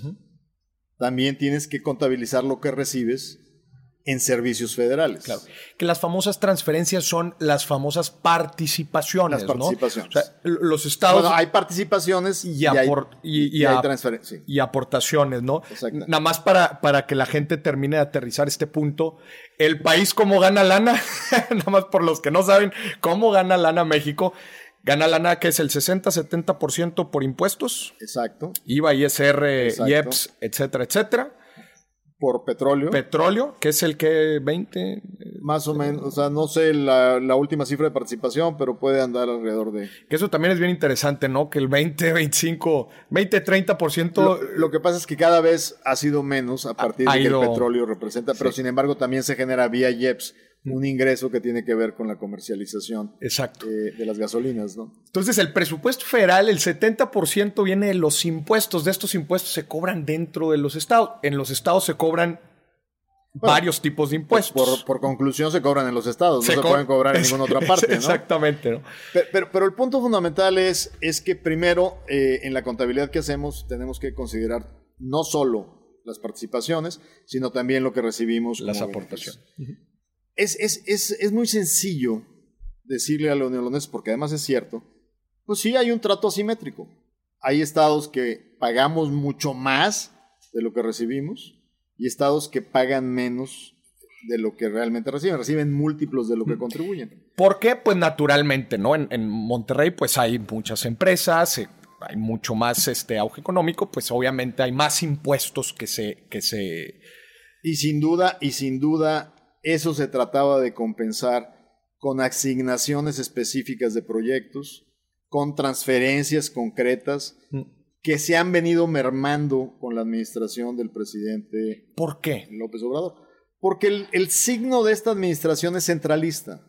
también tienes que contabilizar lo que recibes en servicios federales. Claro. Que las famosas transferencias son las famosas participaciones. Las participaciones. ¿no? O sea, los estados. Bueno, hay participaciones y, apor y, y, y hay transferencias. Y aportaciones, ¿no? Exacto. Nada más para, para que la gente termine de aterrizar este punto. El país, ¿cómo gana lana? [laughs] Nada más por los que no saben cómo gana lana México. Gana lana que es el 60-70% por impuestos. Exacto. IVA, ISR, Exacto. IEPS, etcétera, etcétera por petróleo. Petróleo, que es el que 20. Más o menos, o sea, no sé la, la, última cifra de participación, pero puede andar alrededor de. Que eso también es bien interesante, ¿no? Que el 20, 25, 20, 30%. Lo, lo que pasa es que cada vez ha sido menos a partir de que el petróleo representa, pero sí. sin embargo también se genera vía IEPS un ingreso que tiene que ver con la comercialización Exacto. Eh, de las gasolinas, ¿no? Entonces, el presupuesto federal, el 70% viene de los impuestos. De estos impuestos se cobran dentro de los estados. En los estados se cobran bueno, varios tipos de impuestos. Por, por, conclusión, se cobran en los estados, se no se pueden cobrar en [laughs] ninguna otra parte. ¿no? Exactamente. ¿no? Pero, pero, pero, el punto fundamental es, es que primero, eh, en la contabilidad que hacemos, tenemos que considerar no solo las participaciones, sino también lo que recibimos. Las aportaciones. Es, es, es, es, muy sencillo decirle a los neoloneses, porque además es cierto, pues sí hay un trato asimétrico. Hay estados que pagamos mucho más de lo que recibimos y estados que pagan menos de lo que realmente reciben, reciben múltiplos de lo que contribuyen. ¿Por qué? Pues naturalmente, ¿no? En, en Monterrey pues hay muchas empresas, eh, hay mucho más este auge económico, pues obviamente hay más impuestos que se, que se... Y sin duda, y sin duda, eso se trataba de compensar con asignaciones específicas de proyectos, con transferencias concretas que se han venido mermando con la administración del presidente ¿Por qué? López Obrador. Porque el, el signo de esta administración es centralista.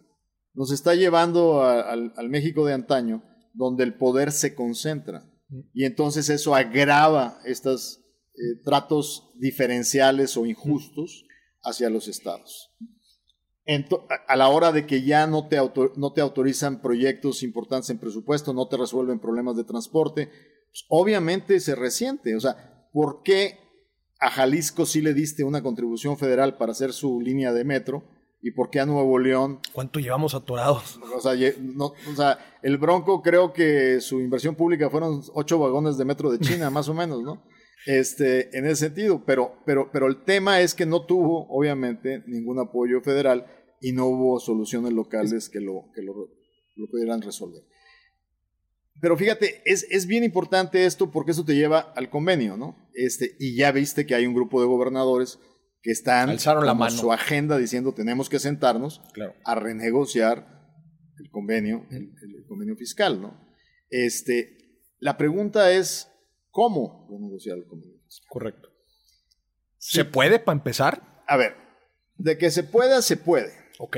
Nos está llevando a, al, al México de antaño, donde el poder se concentra. Y entonces eso agrava estos eh, tratos diferenciales o injustos hacia los estados. a la hora de que ya no te, autor no te autorizan proyectos importantes en presupuesto, no te resuelven problemas de transporte, pues obviamente se resiente. O sea, ¿por qué a Jalisco sí le diste una contribución federal para hacer su línea de metro? ¿Y por qué a Nuevo León? ¿Cuánto llevamos atorados? O sea, no, o sea, el Bronco creo que su inversión pública fueron ocho vagones de metro de China, [laughs] más o menos, ¿no? Este, en ese sentido. Pero, pero, pero el tema es que no tuvo, obviamente, ningún apoyo federal y no hubo soluciones locales que lo, que lo, lo pudieran resolver. Pero fíjate, es, es, bien importante esto porque eso te lleva al convenio, ¿no? Este, y ya viste que hay un grupo de gobernadores que están Alzaron la mano. su agenda diciendo tenemos que sentarnos claro. a renegociar el convenio, el, el, convenio fiscal, ¿no? Este, la pregunta es, ¿Cómo renegociar el convenio fiscal? Correcto. ¿Se puede para empezar? A ver, de que se pueda, se puede. Ok.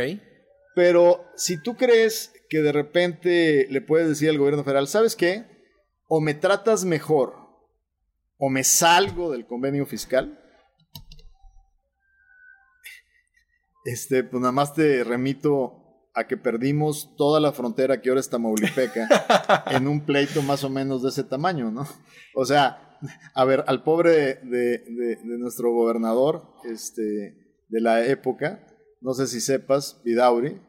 Pero si tú crees que de repente le puedes decir al gobierno federal, ¿sabes qué? O me tratas mejor, o me salgo del convenio fiscal. Este, pues nada más te remito a que perdimos toda la frontera que ahora es Tamaulipeca [laughs] en un pleito más o menos de ese tamaño, ¿no? O sea, a ver, al pobre de, de, de, de nuestro gobernador este, de la época, no sé si sepas, Vidauri,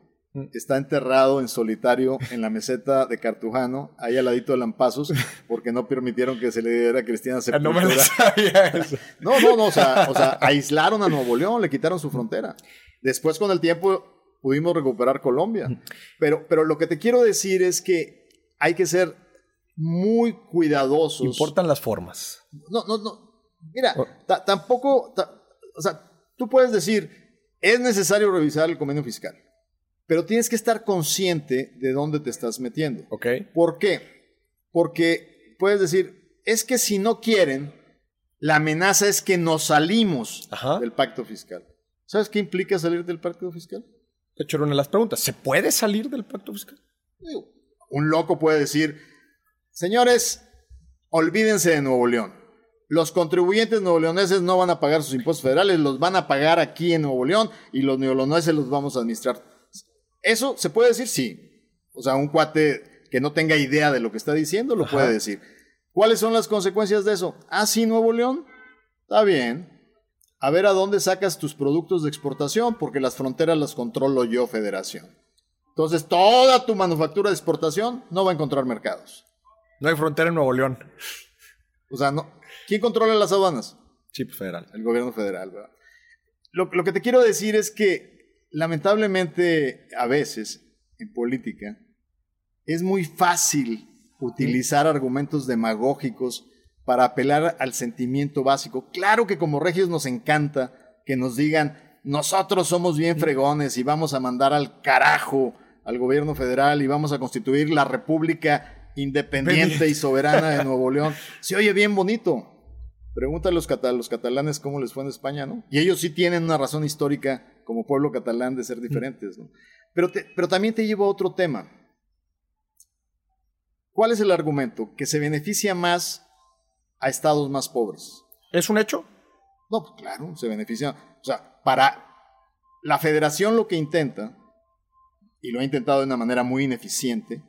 está enterrado en solitario en la meseta de Cartujano, ahí al ladito de Lampazos, porque no permitieron que se le diera a Cristiana Sepultura. No me lo sabía eso. No, no, no, o sea, o sea, aislaron a Nuevo León, le quitaron su frontera. Después, con el tiempo, pudimos recuperar Colombia. Pero, pero lo que te quiero decir es que hay que ser muy cuidadosos. Importan las formas. No, no, no. Mira, tampoco, o sea, tú puedes decir, es necesario revisar el convenio fiscal, pero tienes que estar consciente de dónde te estás metiendo. Ok. ¿Por qué? Porque puedes decir, es que si no quieren, la amenaza es que nos salimos Ajá. del pacto fiscal. ¿Sabes qué implica salir del pacto fiscal? De hecho, era una de las preguntas. ¿Se puede salir del pacto fiscal? Un loco puede decir, señores, olvídense de Nuevo León. Los contribuyentes neoleoneses no van a pagar sus impuestos federales, los van a pagar aquí en Nuevo León y los neoleoneses los vamos a administrar. ¿Eso se puede decir? Sí. O sea, un cuate que no tenga idea de lo que está diciendo lo Ajá. puede decir. ¿Cuáles son las consecuencias de eso? Ah, sí, Nuevo León. Está bien. A ver a dónde sacas tus productos de exportación, porque las fronteras las controlo yo, federación. Entonces, toda tu manufactura de exportación no va a encontrar mercados. No hay frontera en Nuevo León. O sea, no. ¿quién controla las aduanas? Chip federal. El gobierno federal, ¿verdad? Lo, lo que te quiero decir es que, lamentablemente, a veces, en política, es muy fácil utilizar argumentos demagógicos para apelar al sentimiento básico. Claro que como regios nos encanta que nos digan, nosotros somos bien fregones y vamos a mandar al carajo al gobierno federal y vamos a constituir la República Independiente y Soberana de [laughs] Nuevo León. Se oye bien bonito. Pregúntale a los, los catalanes cómo les fue en España, ¿no? Y ellos sí tienen una razón histórica como pueblo catalán de ser diferentes, ¿no? Pero, pero también te llevo a otro tema. ¿Cuál es el argumento? Que se beneficia más a estados más pobres. ¿Es un hecho? No, pues claro, se beneficia. O sea, para la federación lo que intenta, y lo ha intentado de una manera muy ineficiente,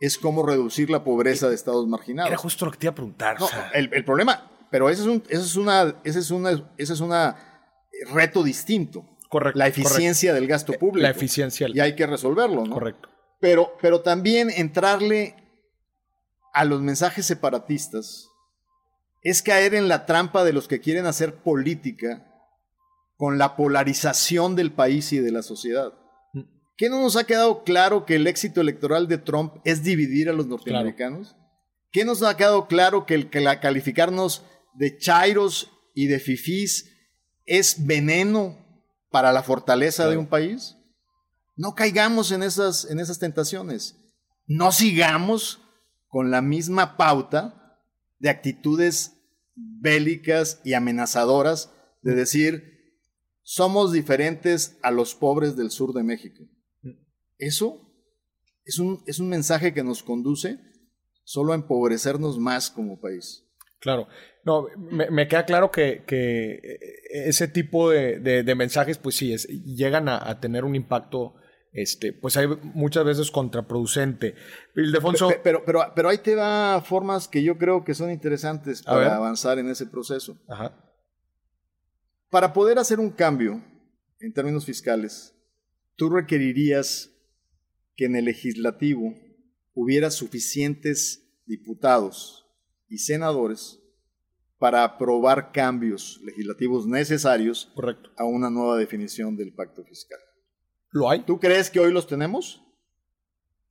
es cómo reducir la pobreza de estados marginados. Era justo lo que te iba a preguntar. el, problema, pero ese es un, ese es una, ese es una, ese es una reto distinto. Correcto. La eficiencia del gasto público. La eficiencia. Y hay que resolverlo, ¿no? Correcto. Pero, pero también entrarle a los mensajes separatistas es caer en la trampa de los que quieren hacer política con la polarización del país y de la sociedad. Mm. ¿Qué no nos ha quedado claro que el éxito electoral de Trump es dividir a los norteamericanos? ¿Qué nos ha quedado claro que el que la calificarnos de chairos y de fifís es veneno para la fortaleza de un país? No caigamos en esas, en esas tentaciones. No sigamos con la misma pauta de actitudes bélicas y amenazadoras de decir, somos diferentes a los pobres del sur de México. Eso es un, es un mensaje que nos conduce solo a empobrecernos más como país. Claro, no, me, queda claro que, ese tipo de, mensajes, pues sí, llegan a, tener un impacto este, pues hay muchas veces contraproducente. Ildefonso. Pero, pero, pero, ahí te da formas que yo creo que son interesantes para avanzar en ese proceso. Para poder hacer un cambio en términos fiscales, tú requerirías que en el legislativo hubiera suficientes diputados y senadores para aprobar cambios legislativos necesarios a una nueva definición del pacto fiscal. ¿Lo hay? ¿Tú crees que hoy los tenemos?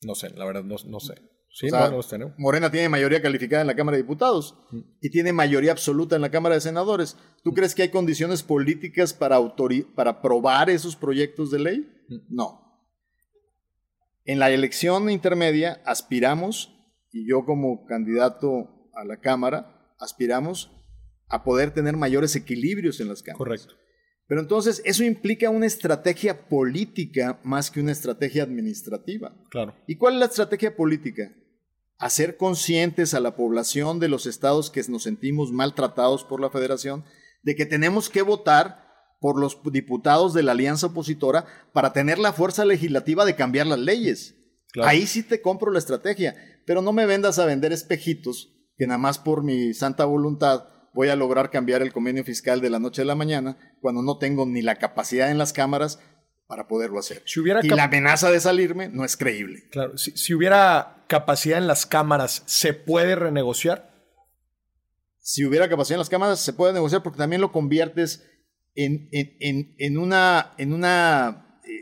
No sé, la verdad no, sé. Sí, no, los tenemos. Morena tiene mayoría calificada en la Cámara de Diputados mm. y tiene mayoría absoluta en la Cámara de Senadores. ¿Tú crees que hay condiciones políticas para, para aprobar esos proyectos de ley? Mm. No. En la elección intermedia aspiramos, y yo como candidato a la Cámara, aspiramos a poder tener mayores equilibrios en las cámaras. Correcto. Pero entonces eso implica una estrategia política más que una estrategia administrativa. Claro. ¿Y cuál es la estrategia política? Hacer conscientes a la población de los estados que nos sentimos maltratados por la federación de que tenemos que votar por los diputados de la alianza opositora para tener la fuerza legislativa de cambiar las leyes. Ahí sí te compro la estrategia, pero no me vendas a vender espejitos que nada más por mi santa voluntad voy a lograr cambiar el convenio fiscal de la noche a la mañana cuando no tengo ni la capacidad en las cámaras para poderlo hacer. y la amenaza de salirme no es creíble. Claro, si, hubiera capacidad en las cámaras, ¿se puede renegociar? Si hubiera capacidad en las cámaras, se puede negociar porque también lo conviertes en, en, una, en una eh,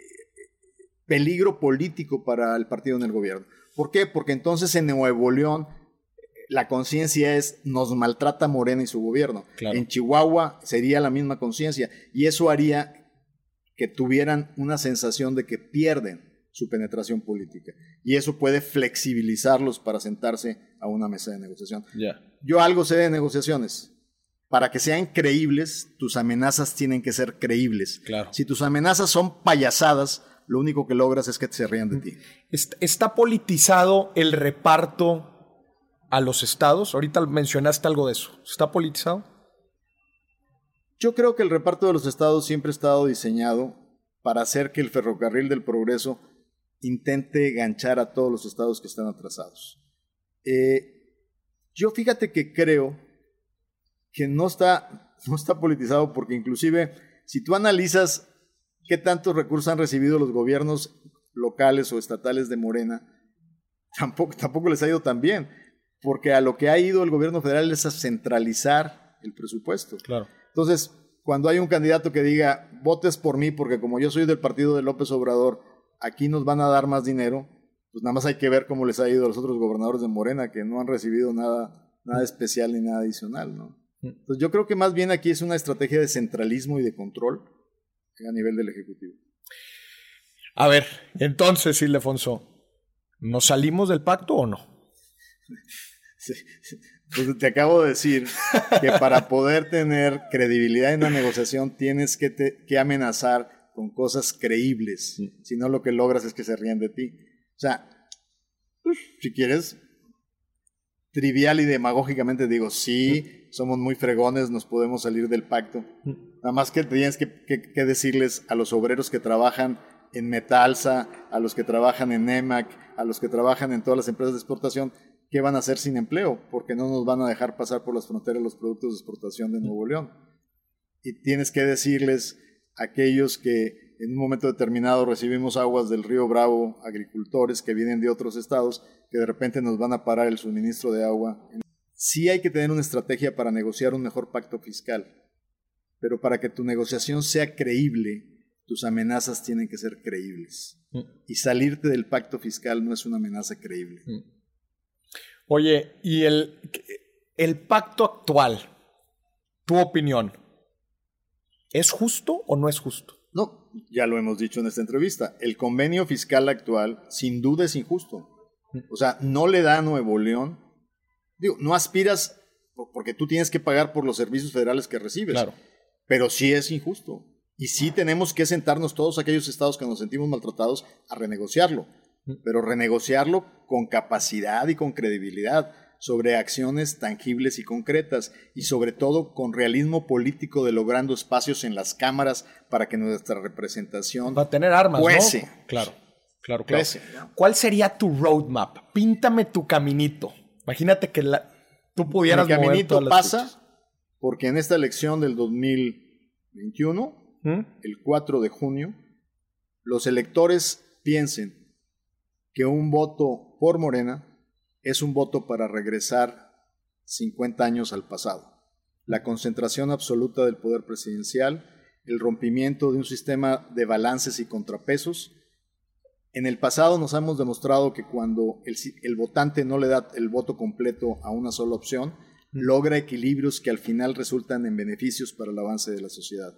peligro político para el partido en el gobierno. ¿Por qué? Porque entonces en Nuevo León la conciencia es nos maltrata Morena y su gobierno. En Chihuahua sería la misma conciencia y eso haría que tuvieran una sensación de que pierden su penetración política y eso puede flexibilizarlos para sentarse a una mesa de negociación. Yo algo sé de negociaciones. Para que sean creíbles, tus amenazas tienen que ser creíbles. Si tus amenazas son payasadas, lo único que logras es que se rían de ti. Está politizado el reparto a los estados? Ahorita mencionaste algo de eso. ¿Está politizado? Yo creo que el reparto de los estados siempre ha estado diseñado para hacer que el ferrocarril del progreso intente ganchar a todos los estados que están atrasados. Eh, yo fíjate que creo que no está, no está politizado porque inclusive si tú analizas qué tantos recursos han recibido los gobiernos locales o estatales de Morena, tampoco, tampoco les ha ido tan bien, porque a lo que ha ido el gobierno federal es a centralizar el presupuesto. Claro. Entonces, cuando hay un candidato que diga, votes por mí porque como yo soy del partido de López Obrador, aquí nos van a dar más dinero, pues nada más hay que ver cómo les ha ido a los otros gobernadores de Morena que no han recibido nada, nada especial ni nada adicional, ¿no? Mm. Entonces yo creo que más bien aquí es una estrategia de centralismo y de control a nivel del Ejecutivo. A ver, entonces, Ildefonso, ¿nos salimos del pacto o no? [laughs] Pues te acabo de decir que para poder tener credibilidad en la negociación tienes que, que amenazar con cosas creíbles. Si no, lo que logras es que se rían de ti. O sea, pues, si quieres, trivial y demagógicamente digo, sí, somos muy fregones, nos podemos salir del pacto. Nada más que tienes que, que, decirles a los obreros que trabajan en Metalsa, a los que trabajan en NEMAC, a los que trabajan en todas las empresas de exportación, qué van a hacer sin empleo, porque no nos van a dejar pasar por las fronteras los productos de exportación de Nuevo León. Y tienes que decirles a aquellos que en un momento determinado recibimos aguas del río Bravo, agricultores que vienen de otros estados, que de repente nos van a parar el suministro de agua. Sí hay que tener una estrategia para negociar un mejor pacto fiscal, pero para que tu negociación sea creíble, tus amenazas tienen que ser creíbles. Mm. Y salirte del pacto fiscal no es una amenaza creíble. Oye, ¿y el, el pacto actual, tu opinión, es justo o no es justo? No, ya lo hemos dicho en esta entrevista. El convenio fiscal actual, sin duda, es injusto. O sea, no le da a Nuevo León. Digo, no aspiras porque tú tienes que pagar por los servicios federales que recibes. Claro. Pero sí es injusto. Y sí tenemos que sentarnos todos aquellos estados que nos sentimos maltratados a renegociarlo pero renegociarlo con capacidad y con credibilidad sobre acciones tangibles y concretas y sobre todo con realismo político de logrando espacios en las cámaras para que nuestra representación va a tener armas, ¿no? Claro, claro, claro. ¿Cuál sería tu roadmap? Píntame tu caminito. Imagínate que la, tú pudieras El caminito pasa porque en esta elección del 2021, ¿Mm? el 4 de junio, los electores piensen que un voto por Morena es un voto para regresar 50 años al pasado. La concentración absoluta del poder presidencial, el rompimiento de un sistema de balances y contrapesos. En el pasado nos hemos demostrado que cuando el, votante no le da el voto completo a una sola opción, logra equilibrios que al final resultan en beneficios para el avance de la sociedad.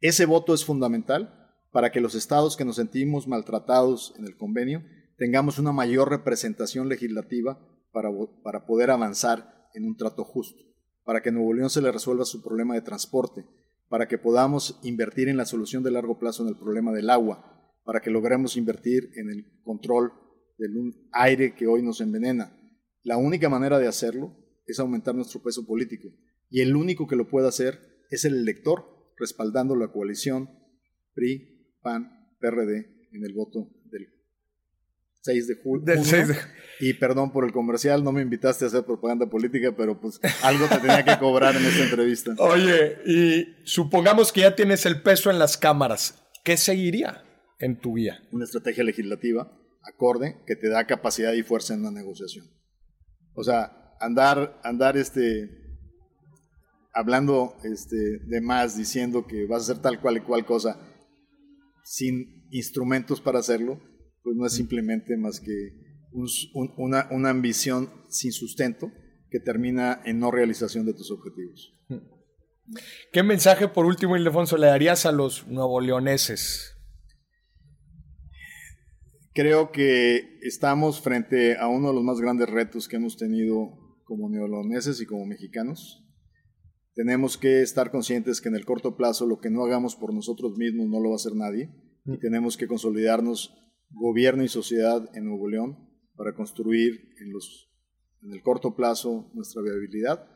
Ese voto es fundamental para que los estados que nos sentimos maltratados en el convenio tengamos una mayor representación legislativa para, para poder avanzar en un trato justo, para que Nuevo León se le resuelva su problema de transporte, para que podamos invertir en la solución de largo plazo en el problema del agua, para que logremos invertir en el control del aire que hoy nos envenena. La única manera de hacerlo es aumentar nuestro peso político y el único que lo puede hacer es el elector respaldando la coalición PRI, PAN, PRD en el voto 6 de julio. Y perdón por el comercial, no me invitaste a hacer propaganda política, pero pues algo te tenía que cobrar en esta entrevista. [laughs] Oye, y supongamos que ya tienes el peso en las cámaras, ¿qué seguiría en tu vía? Una estrategia legislativa acorde que te da capacidad y fuerza en la negociación. O sea, andar, andar este, hablando este, de más, diciendo que vas a hacer tal cual y cual cosa, sin instrumentos para hacerlo, pues no es simplemente más que una, una, ambición sin sustento que termina en no realización de tus objetivos. ¿Qué mensaje, por último, Ildefonso, le darías a los nuevo leoneses? Creo que estamos frente a uno de los más grandes retos que hemos tenido como neoloneses y como mexicanos. Tenemos que estar conscientes que en el corto plazo lo que no hagamos por nosotros mismos no lo va a hacer nadie y tenemos que consolidarnos gobierno y sociedad en Nuevo León para construir en, los, el corto plazo nuestra viabilidad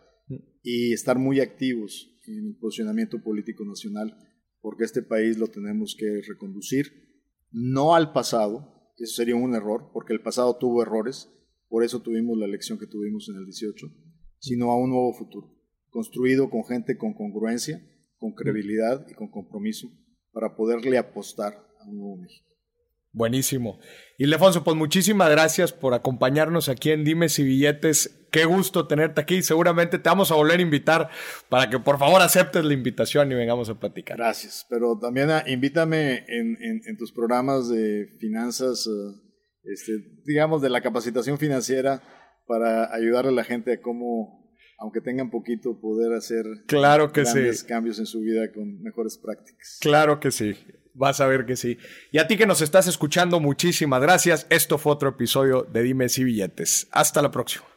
y estar muy activos en el posicionamiento político nacional, porque este país lo tenemos que reconducir, no al pasado, eso sería un error, porque el pasado tuvo errores, por eso tuvimos la elección que tuvimos en el 18, sino a un nuevo futuro. construido con gente con congruencia, con credibilidad y con compromiso para poderle apostar a un nuevo México. Buenísimo. Y Lefonso, pues muchísimas gracias por acompañarnos aquí en Dimes y Billetes. Qué gusto tenerte aquí. Seguramente te vamos a volver a invitar para que por favor aceptes la invitación y vengamos a platicar. Gracias. Pero también ah, invítame en, tus programas de finanzas, eh, este, digamos, de la capacitación financiera para ayudar a la gente a cómo, aunque tengan poquito, poder hacer claro que grandes cambios en su vida con mejores prácticas. Claro que sí. Vas a ver que sí. Y a ti que nos estás escuchando, muchísimas gracias. Esto fue otro episodio de Dime si Billetes. Hasta la próxima.